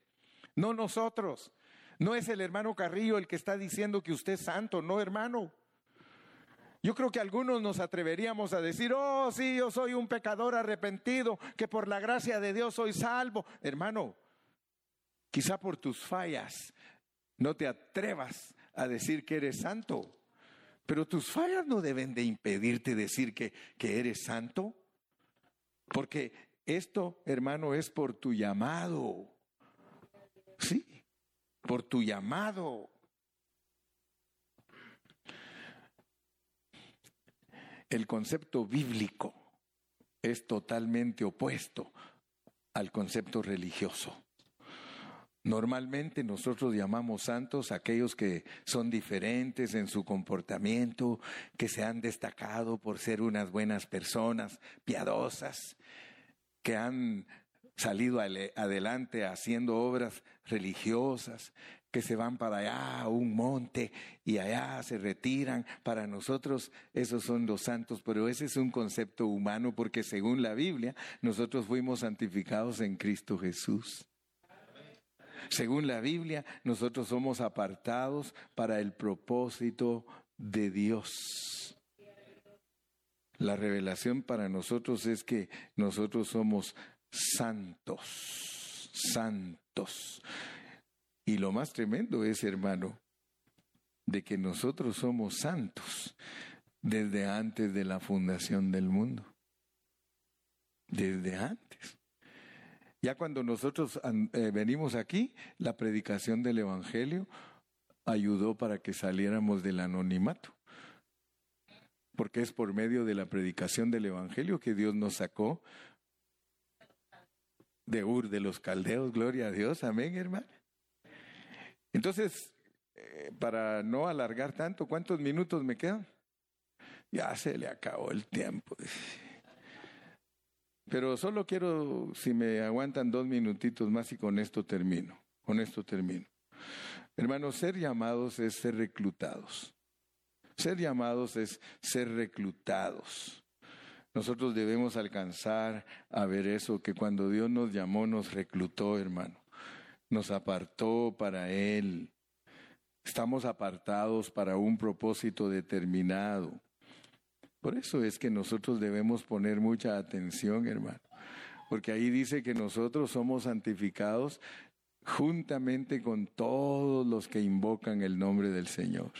no nosotros. No es el hermano Carrillo el que está diciendo que usted es santo, no, hermano. Yo creo que algunos nos atreveríamos a decir, oh, sí, yo soy un pecador arrepentido, que por la gracia de Dios soy salvo. Hermano, quizá por tus fallas no te atrevas a decir que eres santo, pero tus fallas no deben de impedirte decir que, que eres santo, porque esto, hermano, es por tu llamado. Sí, por tu llamado. El concepto bíblico es totalmente opuesto al concepto religioso. Normalmente nosotros llamamos santos aquellos que son diferentes en su comportamiento, que se han destacado por ser unas buenas personas, piadosas, que han salido adelante haciendo obras religiosas, que se van para allá a un monte y allá se retiran. Para nosotros esos son los santos, pero ese es un concepto humano porque según la Biblia nosotros fuimos santificados en Cristo Jesús. Según la Biblia, nosotros somos apartados para el propósito de Dios. La revelación para nosotros es que nosotros somos santos, santos. Y lo más tremendo es, hermano, de que nosotros somos santos desde antes de la fundación del mundo. Desde antes. Ya cuando nosotros eh, venimos aquí, la predicación del Evangelio ayudó para que saliéramos del anonimato. Porque es por medio de la predicación del Evangelio que Dios nos sacó de Ur de los Caldeos. Gloria a Dios. Amén, hermano. Entonces, eh, para no alargar tanto, ¿cuántos minutos me quedan? Ya se le acabó el tiempo. Pero solo quiero, si me aguantan dos minutitos más y con esto termino, con esto termino. Hermanos, ser llamados es ser reclutados. Ser llamados es ser reclutados. Nosotros debemos alcanzar a ver eso, que cuando Dios nos llamó, nos reclutó, hermano. Nos apartó para Él. Estamos apartados para un propósito determinado. Por eso es que nosotros debemos poner mucha atención, hermano, porque ahí dice que nosotros somos santificados juntamente con todos los que invocan el nombre del Señor.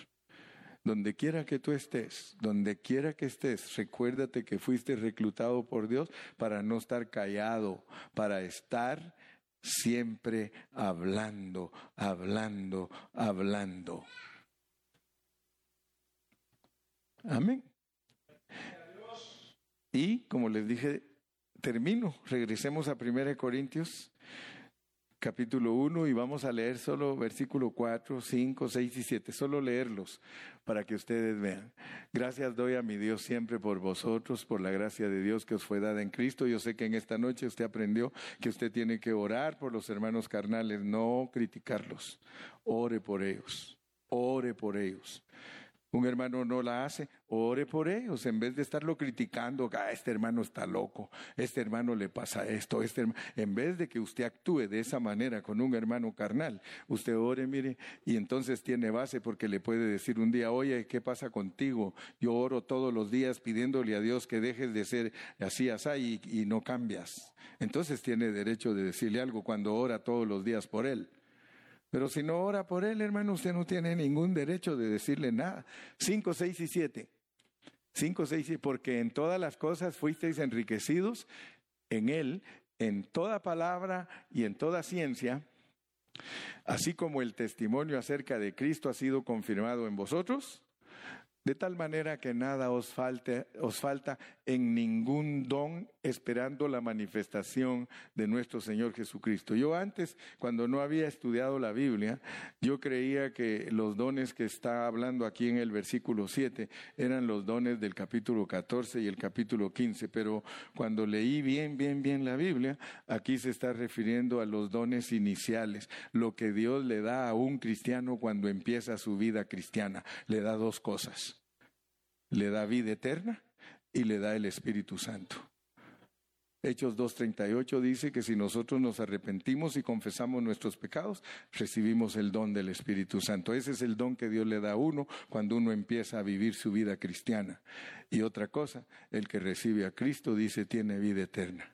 Donde quiera que tú estés, donde quiera que estés, recuérdate que fuiste reclutado por Dios para no estar callado, para estar siempre hablando, hablando, hablando. Amén. Y como les dije, termino. Regresemos a 1 Corintios capítulo 1 y vamos a leer solo versículo 4, 5, 6 y 7, solo leerlos para que ustedes vean. Gracias doy a mi Dios siempre por vosotros, por la gracia de Dios que os fue dada en Cristo. Yo sé que en esta noche usted aprendió que usted tiene que orar por los hermanos carnales, no criticarlos. Ore por ellos, ore por ellos un hermano no la hace, ore por ellos, en vez de estarlo criticando, ah, este hermano está loco, este hermano le pasa esto, este en vez de que usted actúe de esa manera con un hermano carnal, usted ore, mire, y entonces tiene base porque le puede decir un día, oye, ¿qué pasa contigo? Yo oro todos los días pidiéndole a Dios que dejes de ser así, así, y no cambias. Entonces tiene derecho de decirle algo cuando ora todos los días por él. Pero si no ora por él, hermano, usted no tiene ningún derecho de decirle nada. Cinco, seis y siete. Cinco, seis y porque en todas las cosas fuisteis enriquecidos en él, en toda palabra y en toda ciencia, así como el testimonio acerca de Cristo ha sido confirmado en vosotros, de tal manera que nada os, falte, os falta en ningún don esperando la manifestación de nuestro Señor Jesucristo. Yo antes, cuando no había estudiado la Biblia, yo creía que los dones que está hablando aquí en el versículo 7 eran los dones del capítulo 14 y el capítulo 15, pero cuando leí bien, bien, bien la Biblia, aquí se está refiriendo a los dones iniciales, lo que Dios le da a un cristiano cuando empieza su vida cristiana. Le da dos cosas le da vida eterna y le da el Espíritu Santo. Hechos 2.38 dice que si nosotros nos arrepentimos y confesamos nuestros pecados, recibimos el don del Espíritu Santo. Ese es el don que Dios le da a uno cuando uno empieza a vivir su vida cristiana. Y otra cosa, el que recibe a Cristo dice tiene vida eterna.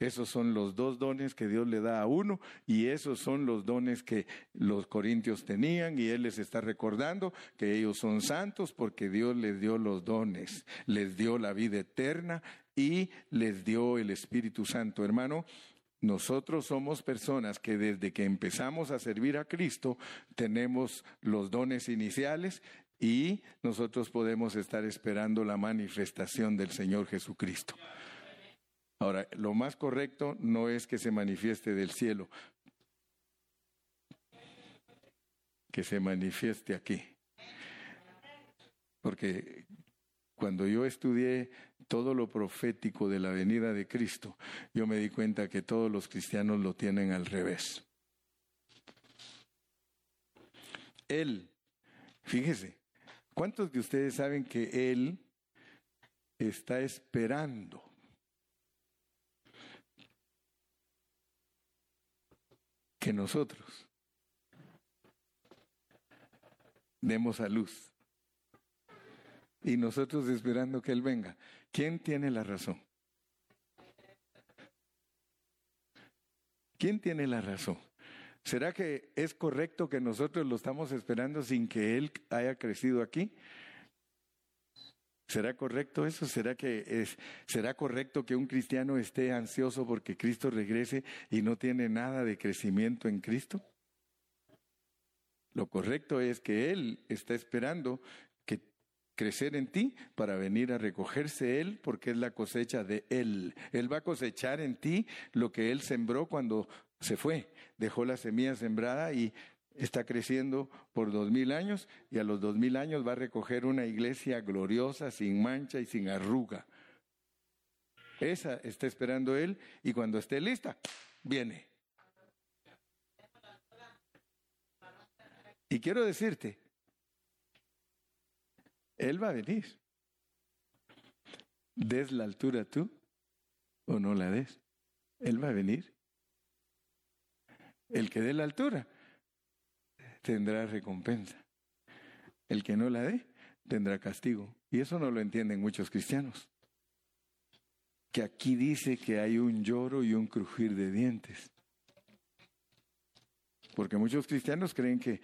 Esos son los dos dones que Dios le da a uno y esos son los dones que los corintios tenían y Él les está recordando que ellos son santos porque Dios les dio los dones, les dio la vida eterna y les dio el Espíritu Santo. Hermano, nosotros somos personas que desde que empezamos a servir a Cristo tenemos los dones iniciales y nosotros podemos estar esperando la manifestación del Señor Jesucristo. Ahora, lo más correcto no es que se manifieste del cielo, que se manifieste aquí. Porque cuando yo estudié todo lo profético de la venida de Cristo, yo me di cuenta que todos los cristianos lo tienen al revés. Él, fíjese, ¿cuántos de ustedes saben que Él está esperando? Que nosotros demos a luz y nosotros esperando que Él venga. ¿Quién tiene la razón? ¿Quién tiene la razón? ¿Será que es correcto que nosotros lo estamos esperando sin que Él haya crecido aquí? ¿Será correcto eso? ¿Será que es, será correcto que un cristiano esté ansioso porque Cristo regrese y no tiene nada de crecimiento en Cristo? Lo correcto es que Él está esperando crecer en ti para venir a recogerse Él, porque es la cosecha de Él. Él va a cosechar en ti lo que Él sembró cuando se fue. Dejó la semilla sembrada y está creciendo por dos mil años y a los dos mil años va a recoger una iglesia gloriosa, sin mancha y sin arruga. Esa está esperando Él y cuando esté lista, viene. Y quiero decirte, él va a venir. Des la altura tú o no la des. Él va a venir. El que dé la altura tendrá recompensa. El que no la dé tendrá castigo. Y eso no lo entienden muchos cristianos. Que aquí dice que hay un lloro y un crujir de dientes. Porque muchos cristianos creen que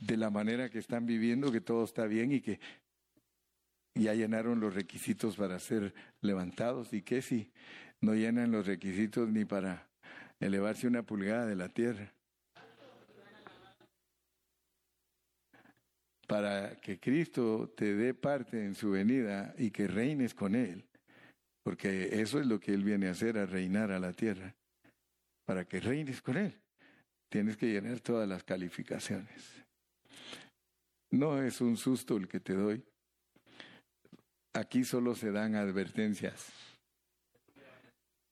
de la manera que están viviendo, que todo está bien y que ya llenaron los requisitos para ser levantados y que si no llenan los requisitos ni para elevarse una pulgada de la tierra. Para que Cristo te dé parte en su venida y que reines con Él, porque eso es lo que Él viene a hacer, a reinar a la tierra. Para que reines con Él, tienes que llenar todas las calificaciones. No es un susto el que te doy. Aquí solo se dan advertencias.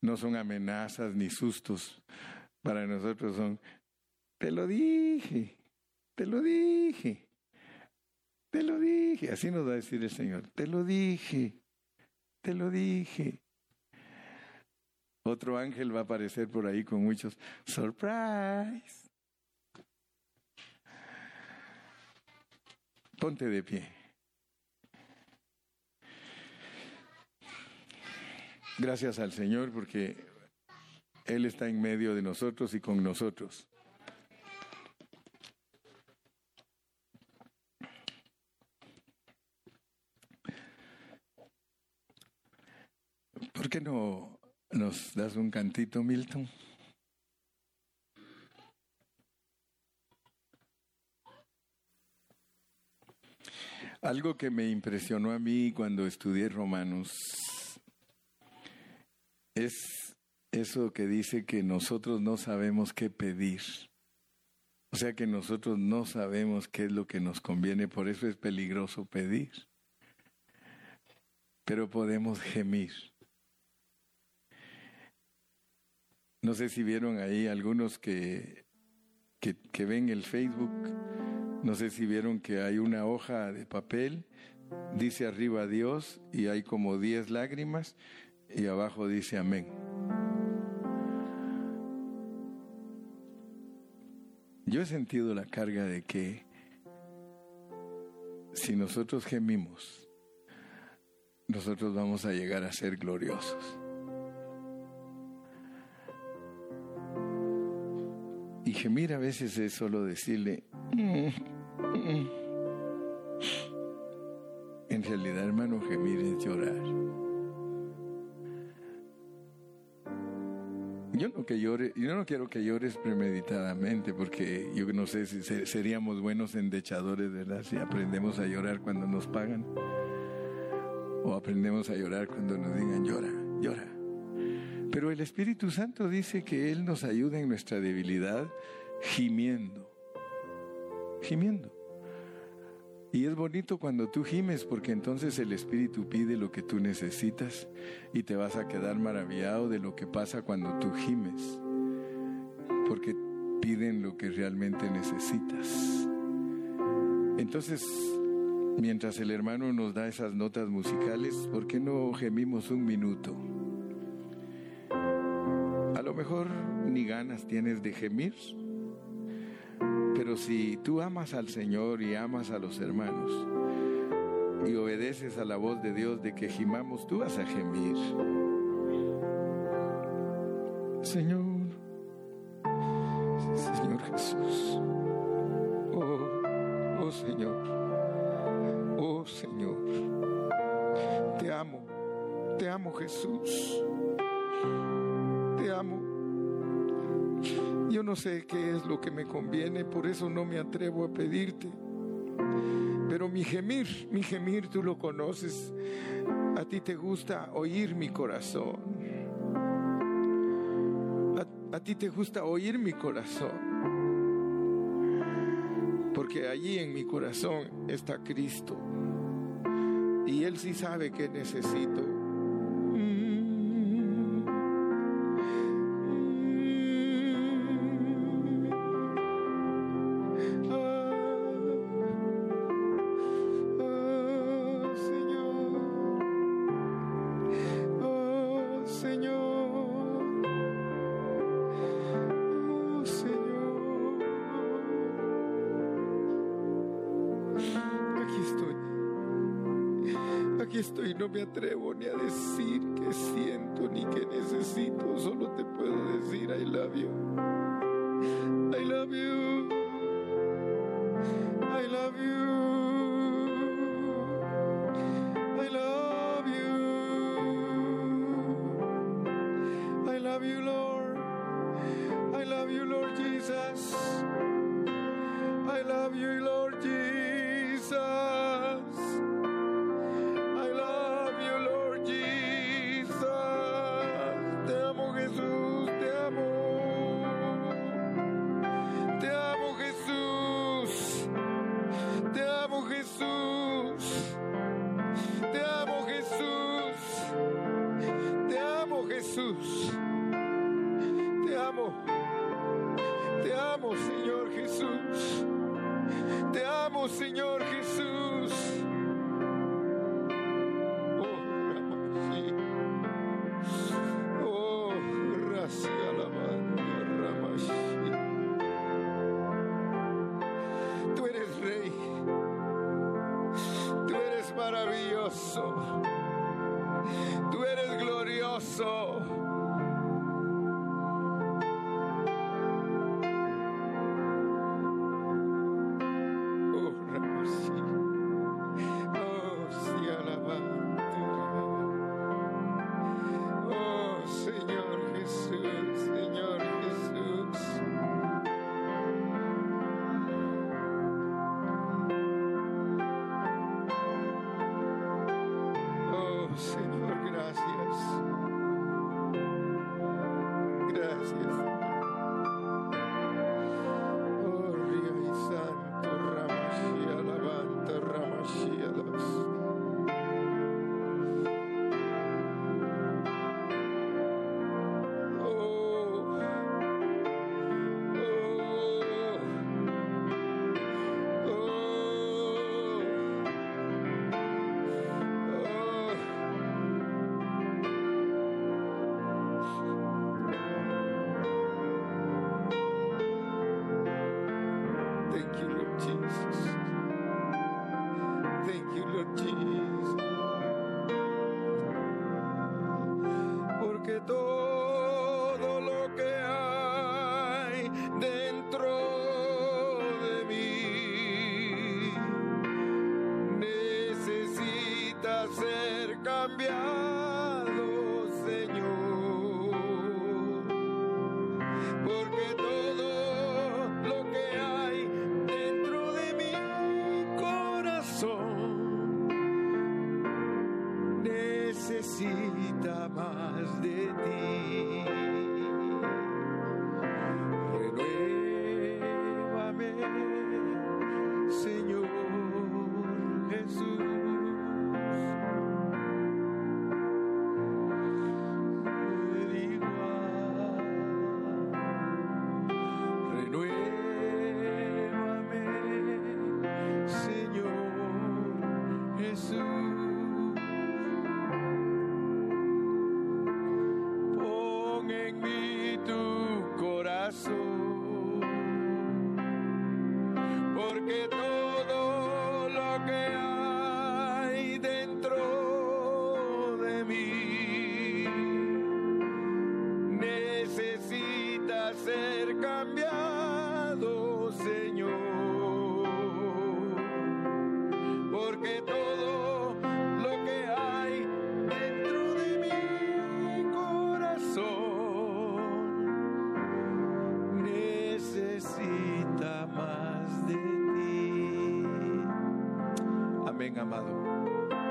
No son amenazas ni sustos. Para nosotros son, te lo dije, te lo dije, te lo dije. Así nos va a decir el Señor, te lo dije, te lo dije. Otro ángel va a aparecer por ahí con muchos surprise. Ponte de pie. Gracias al Señor porque Él está en medio de nosotros y con nosotros. ¿Por qué no nos das un cantito, Milton? Algo que me impresionó a mí cuando estudié Romanos es eso que dice que nosotros no sabemos qué pedir. O sea que nosotros no sabemos qué es lo que nos conviene, por eso es peligroso pedir. Pero podemos gemir. No sé si vieron ahí algunos que, que, ven el Facebook no sé si vieron que hay una hoja de papel, dice arriba Dios y hay como diez lágrimas y abajo dice amén. Yo he sentido la carga de que si nosotros gemimos, nosotros vamos a llegar a ser gloriosos. Y gemir a veces es solo decirle, mm, en realidad, hermano, gemir es llorar. Yo no, que llore, yo no quiero que llores premeditadamente, porque yo no sé si seríamos buenos endechadores, ¿verdad? Si aprendemos a llorar cuando nos pagan, o aprendemos a llorar cuando nos digan llora, llora. Pero el Espíritu Santo dice que Él nos ayuda en nuestra debilidad gimiendo, gimiendo. Y es bonito cuando tú gimes porque entonces el Espíritu pide lo que tú necesitas y te vas a quedar maravillado de lo que pasa cuando tú gimes. Porque piden lo que realmente necesitas. Entonces, mientras el hermano nos da esas notas musicales, ¿por qué no gemimos un minuto? Mejor ni ganas tienes de gemir pero si tú amas al Señor y amas a los hermanos y obedeces a la voz de Dios de que gimamos, tú vas a gemir. Señor sé qué es lo que me conviene, por eso no me atrevo a pedirte. Pero mi gemir, mi gemir tú lo conoces. A ti te gusta oír mi corazón. A, ti te gusta oír mi corazón. Porque allí en mi corazón está Cristo. Y Él sí sabe que necesito. No me atrevo ni a decir que siento ni que necesito, solo te puedo decir I love you. I love you.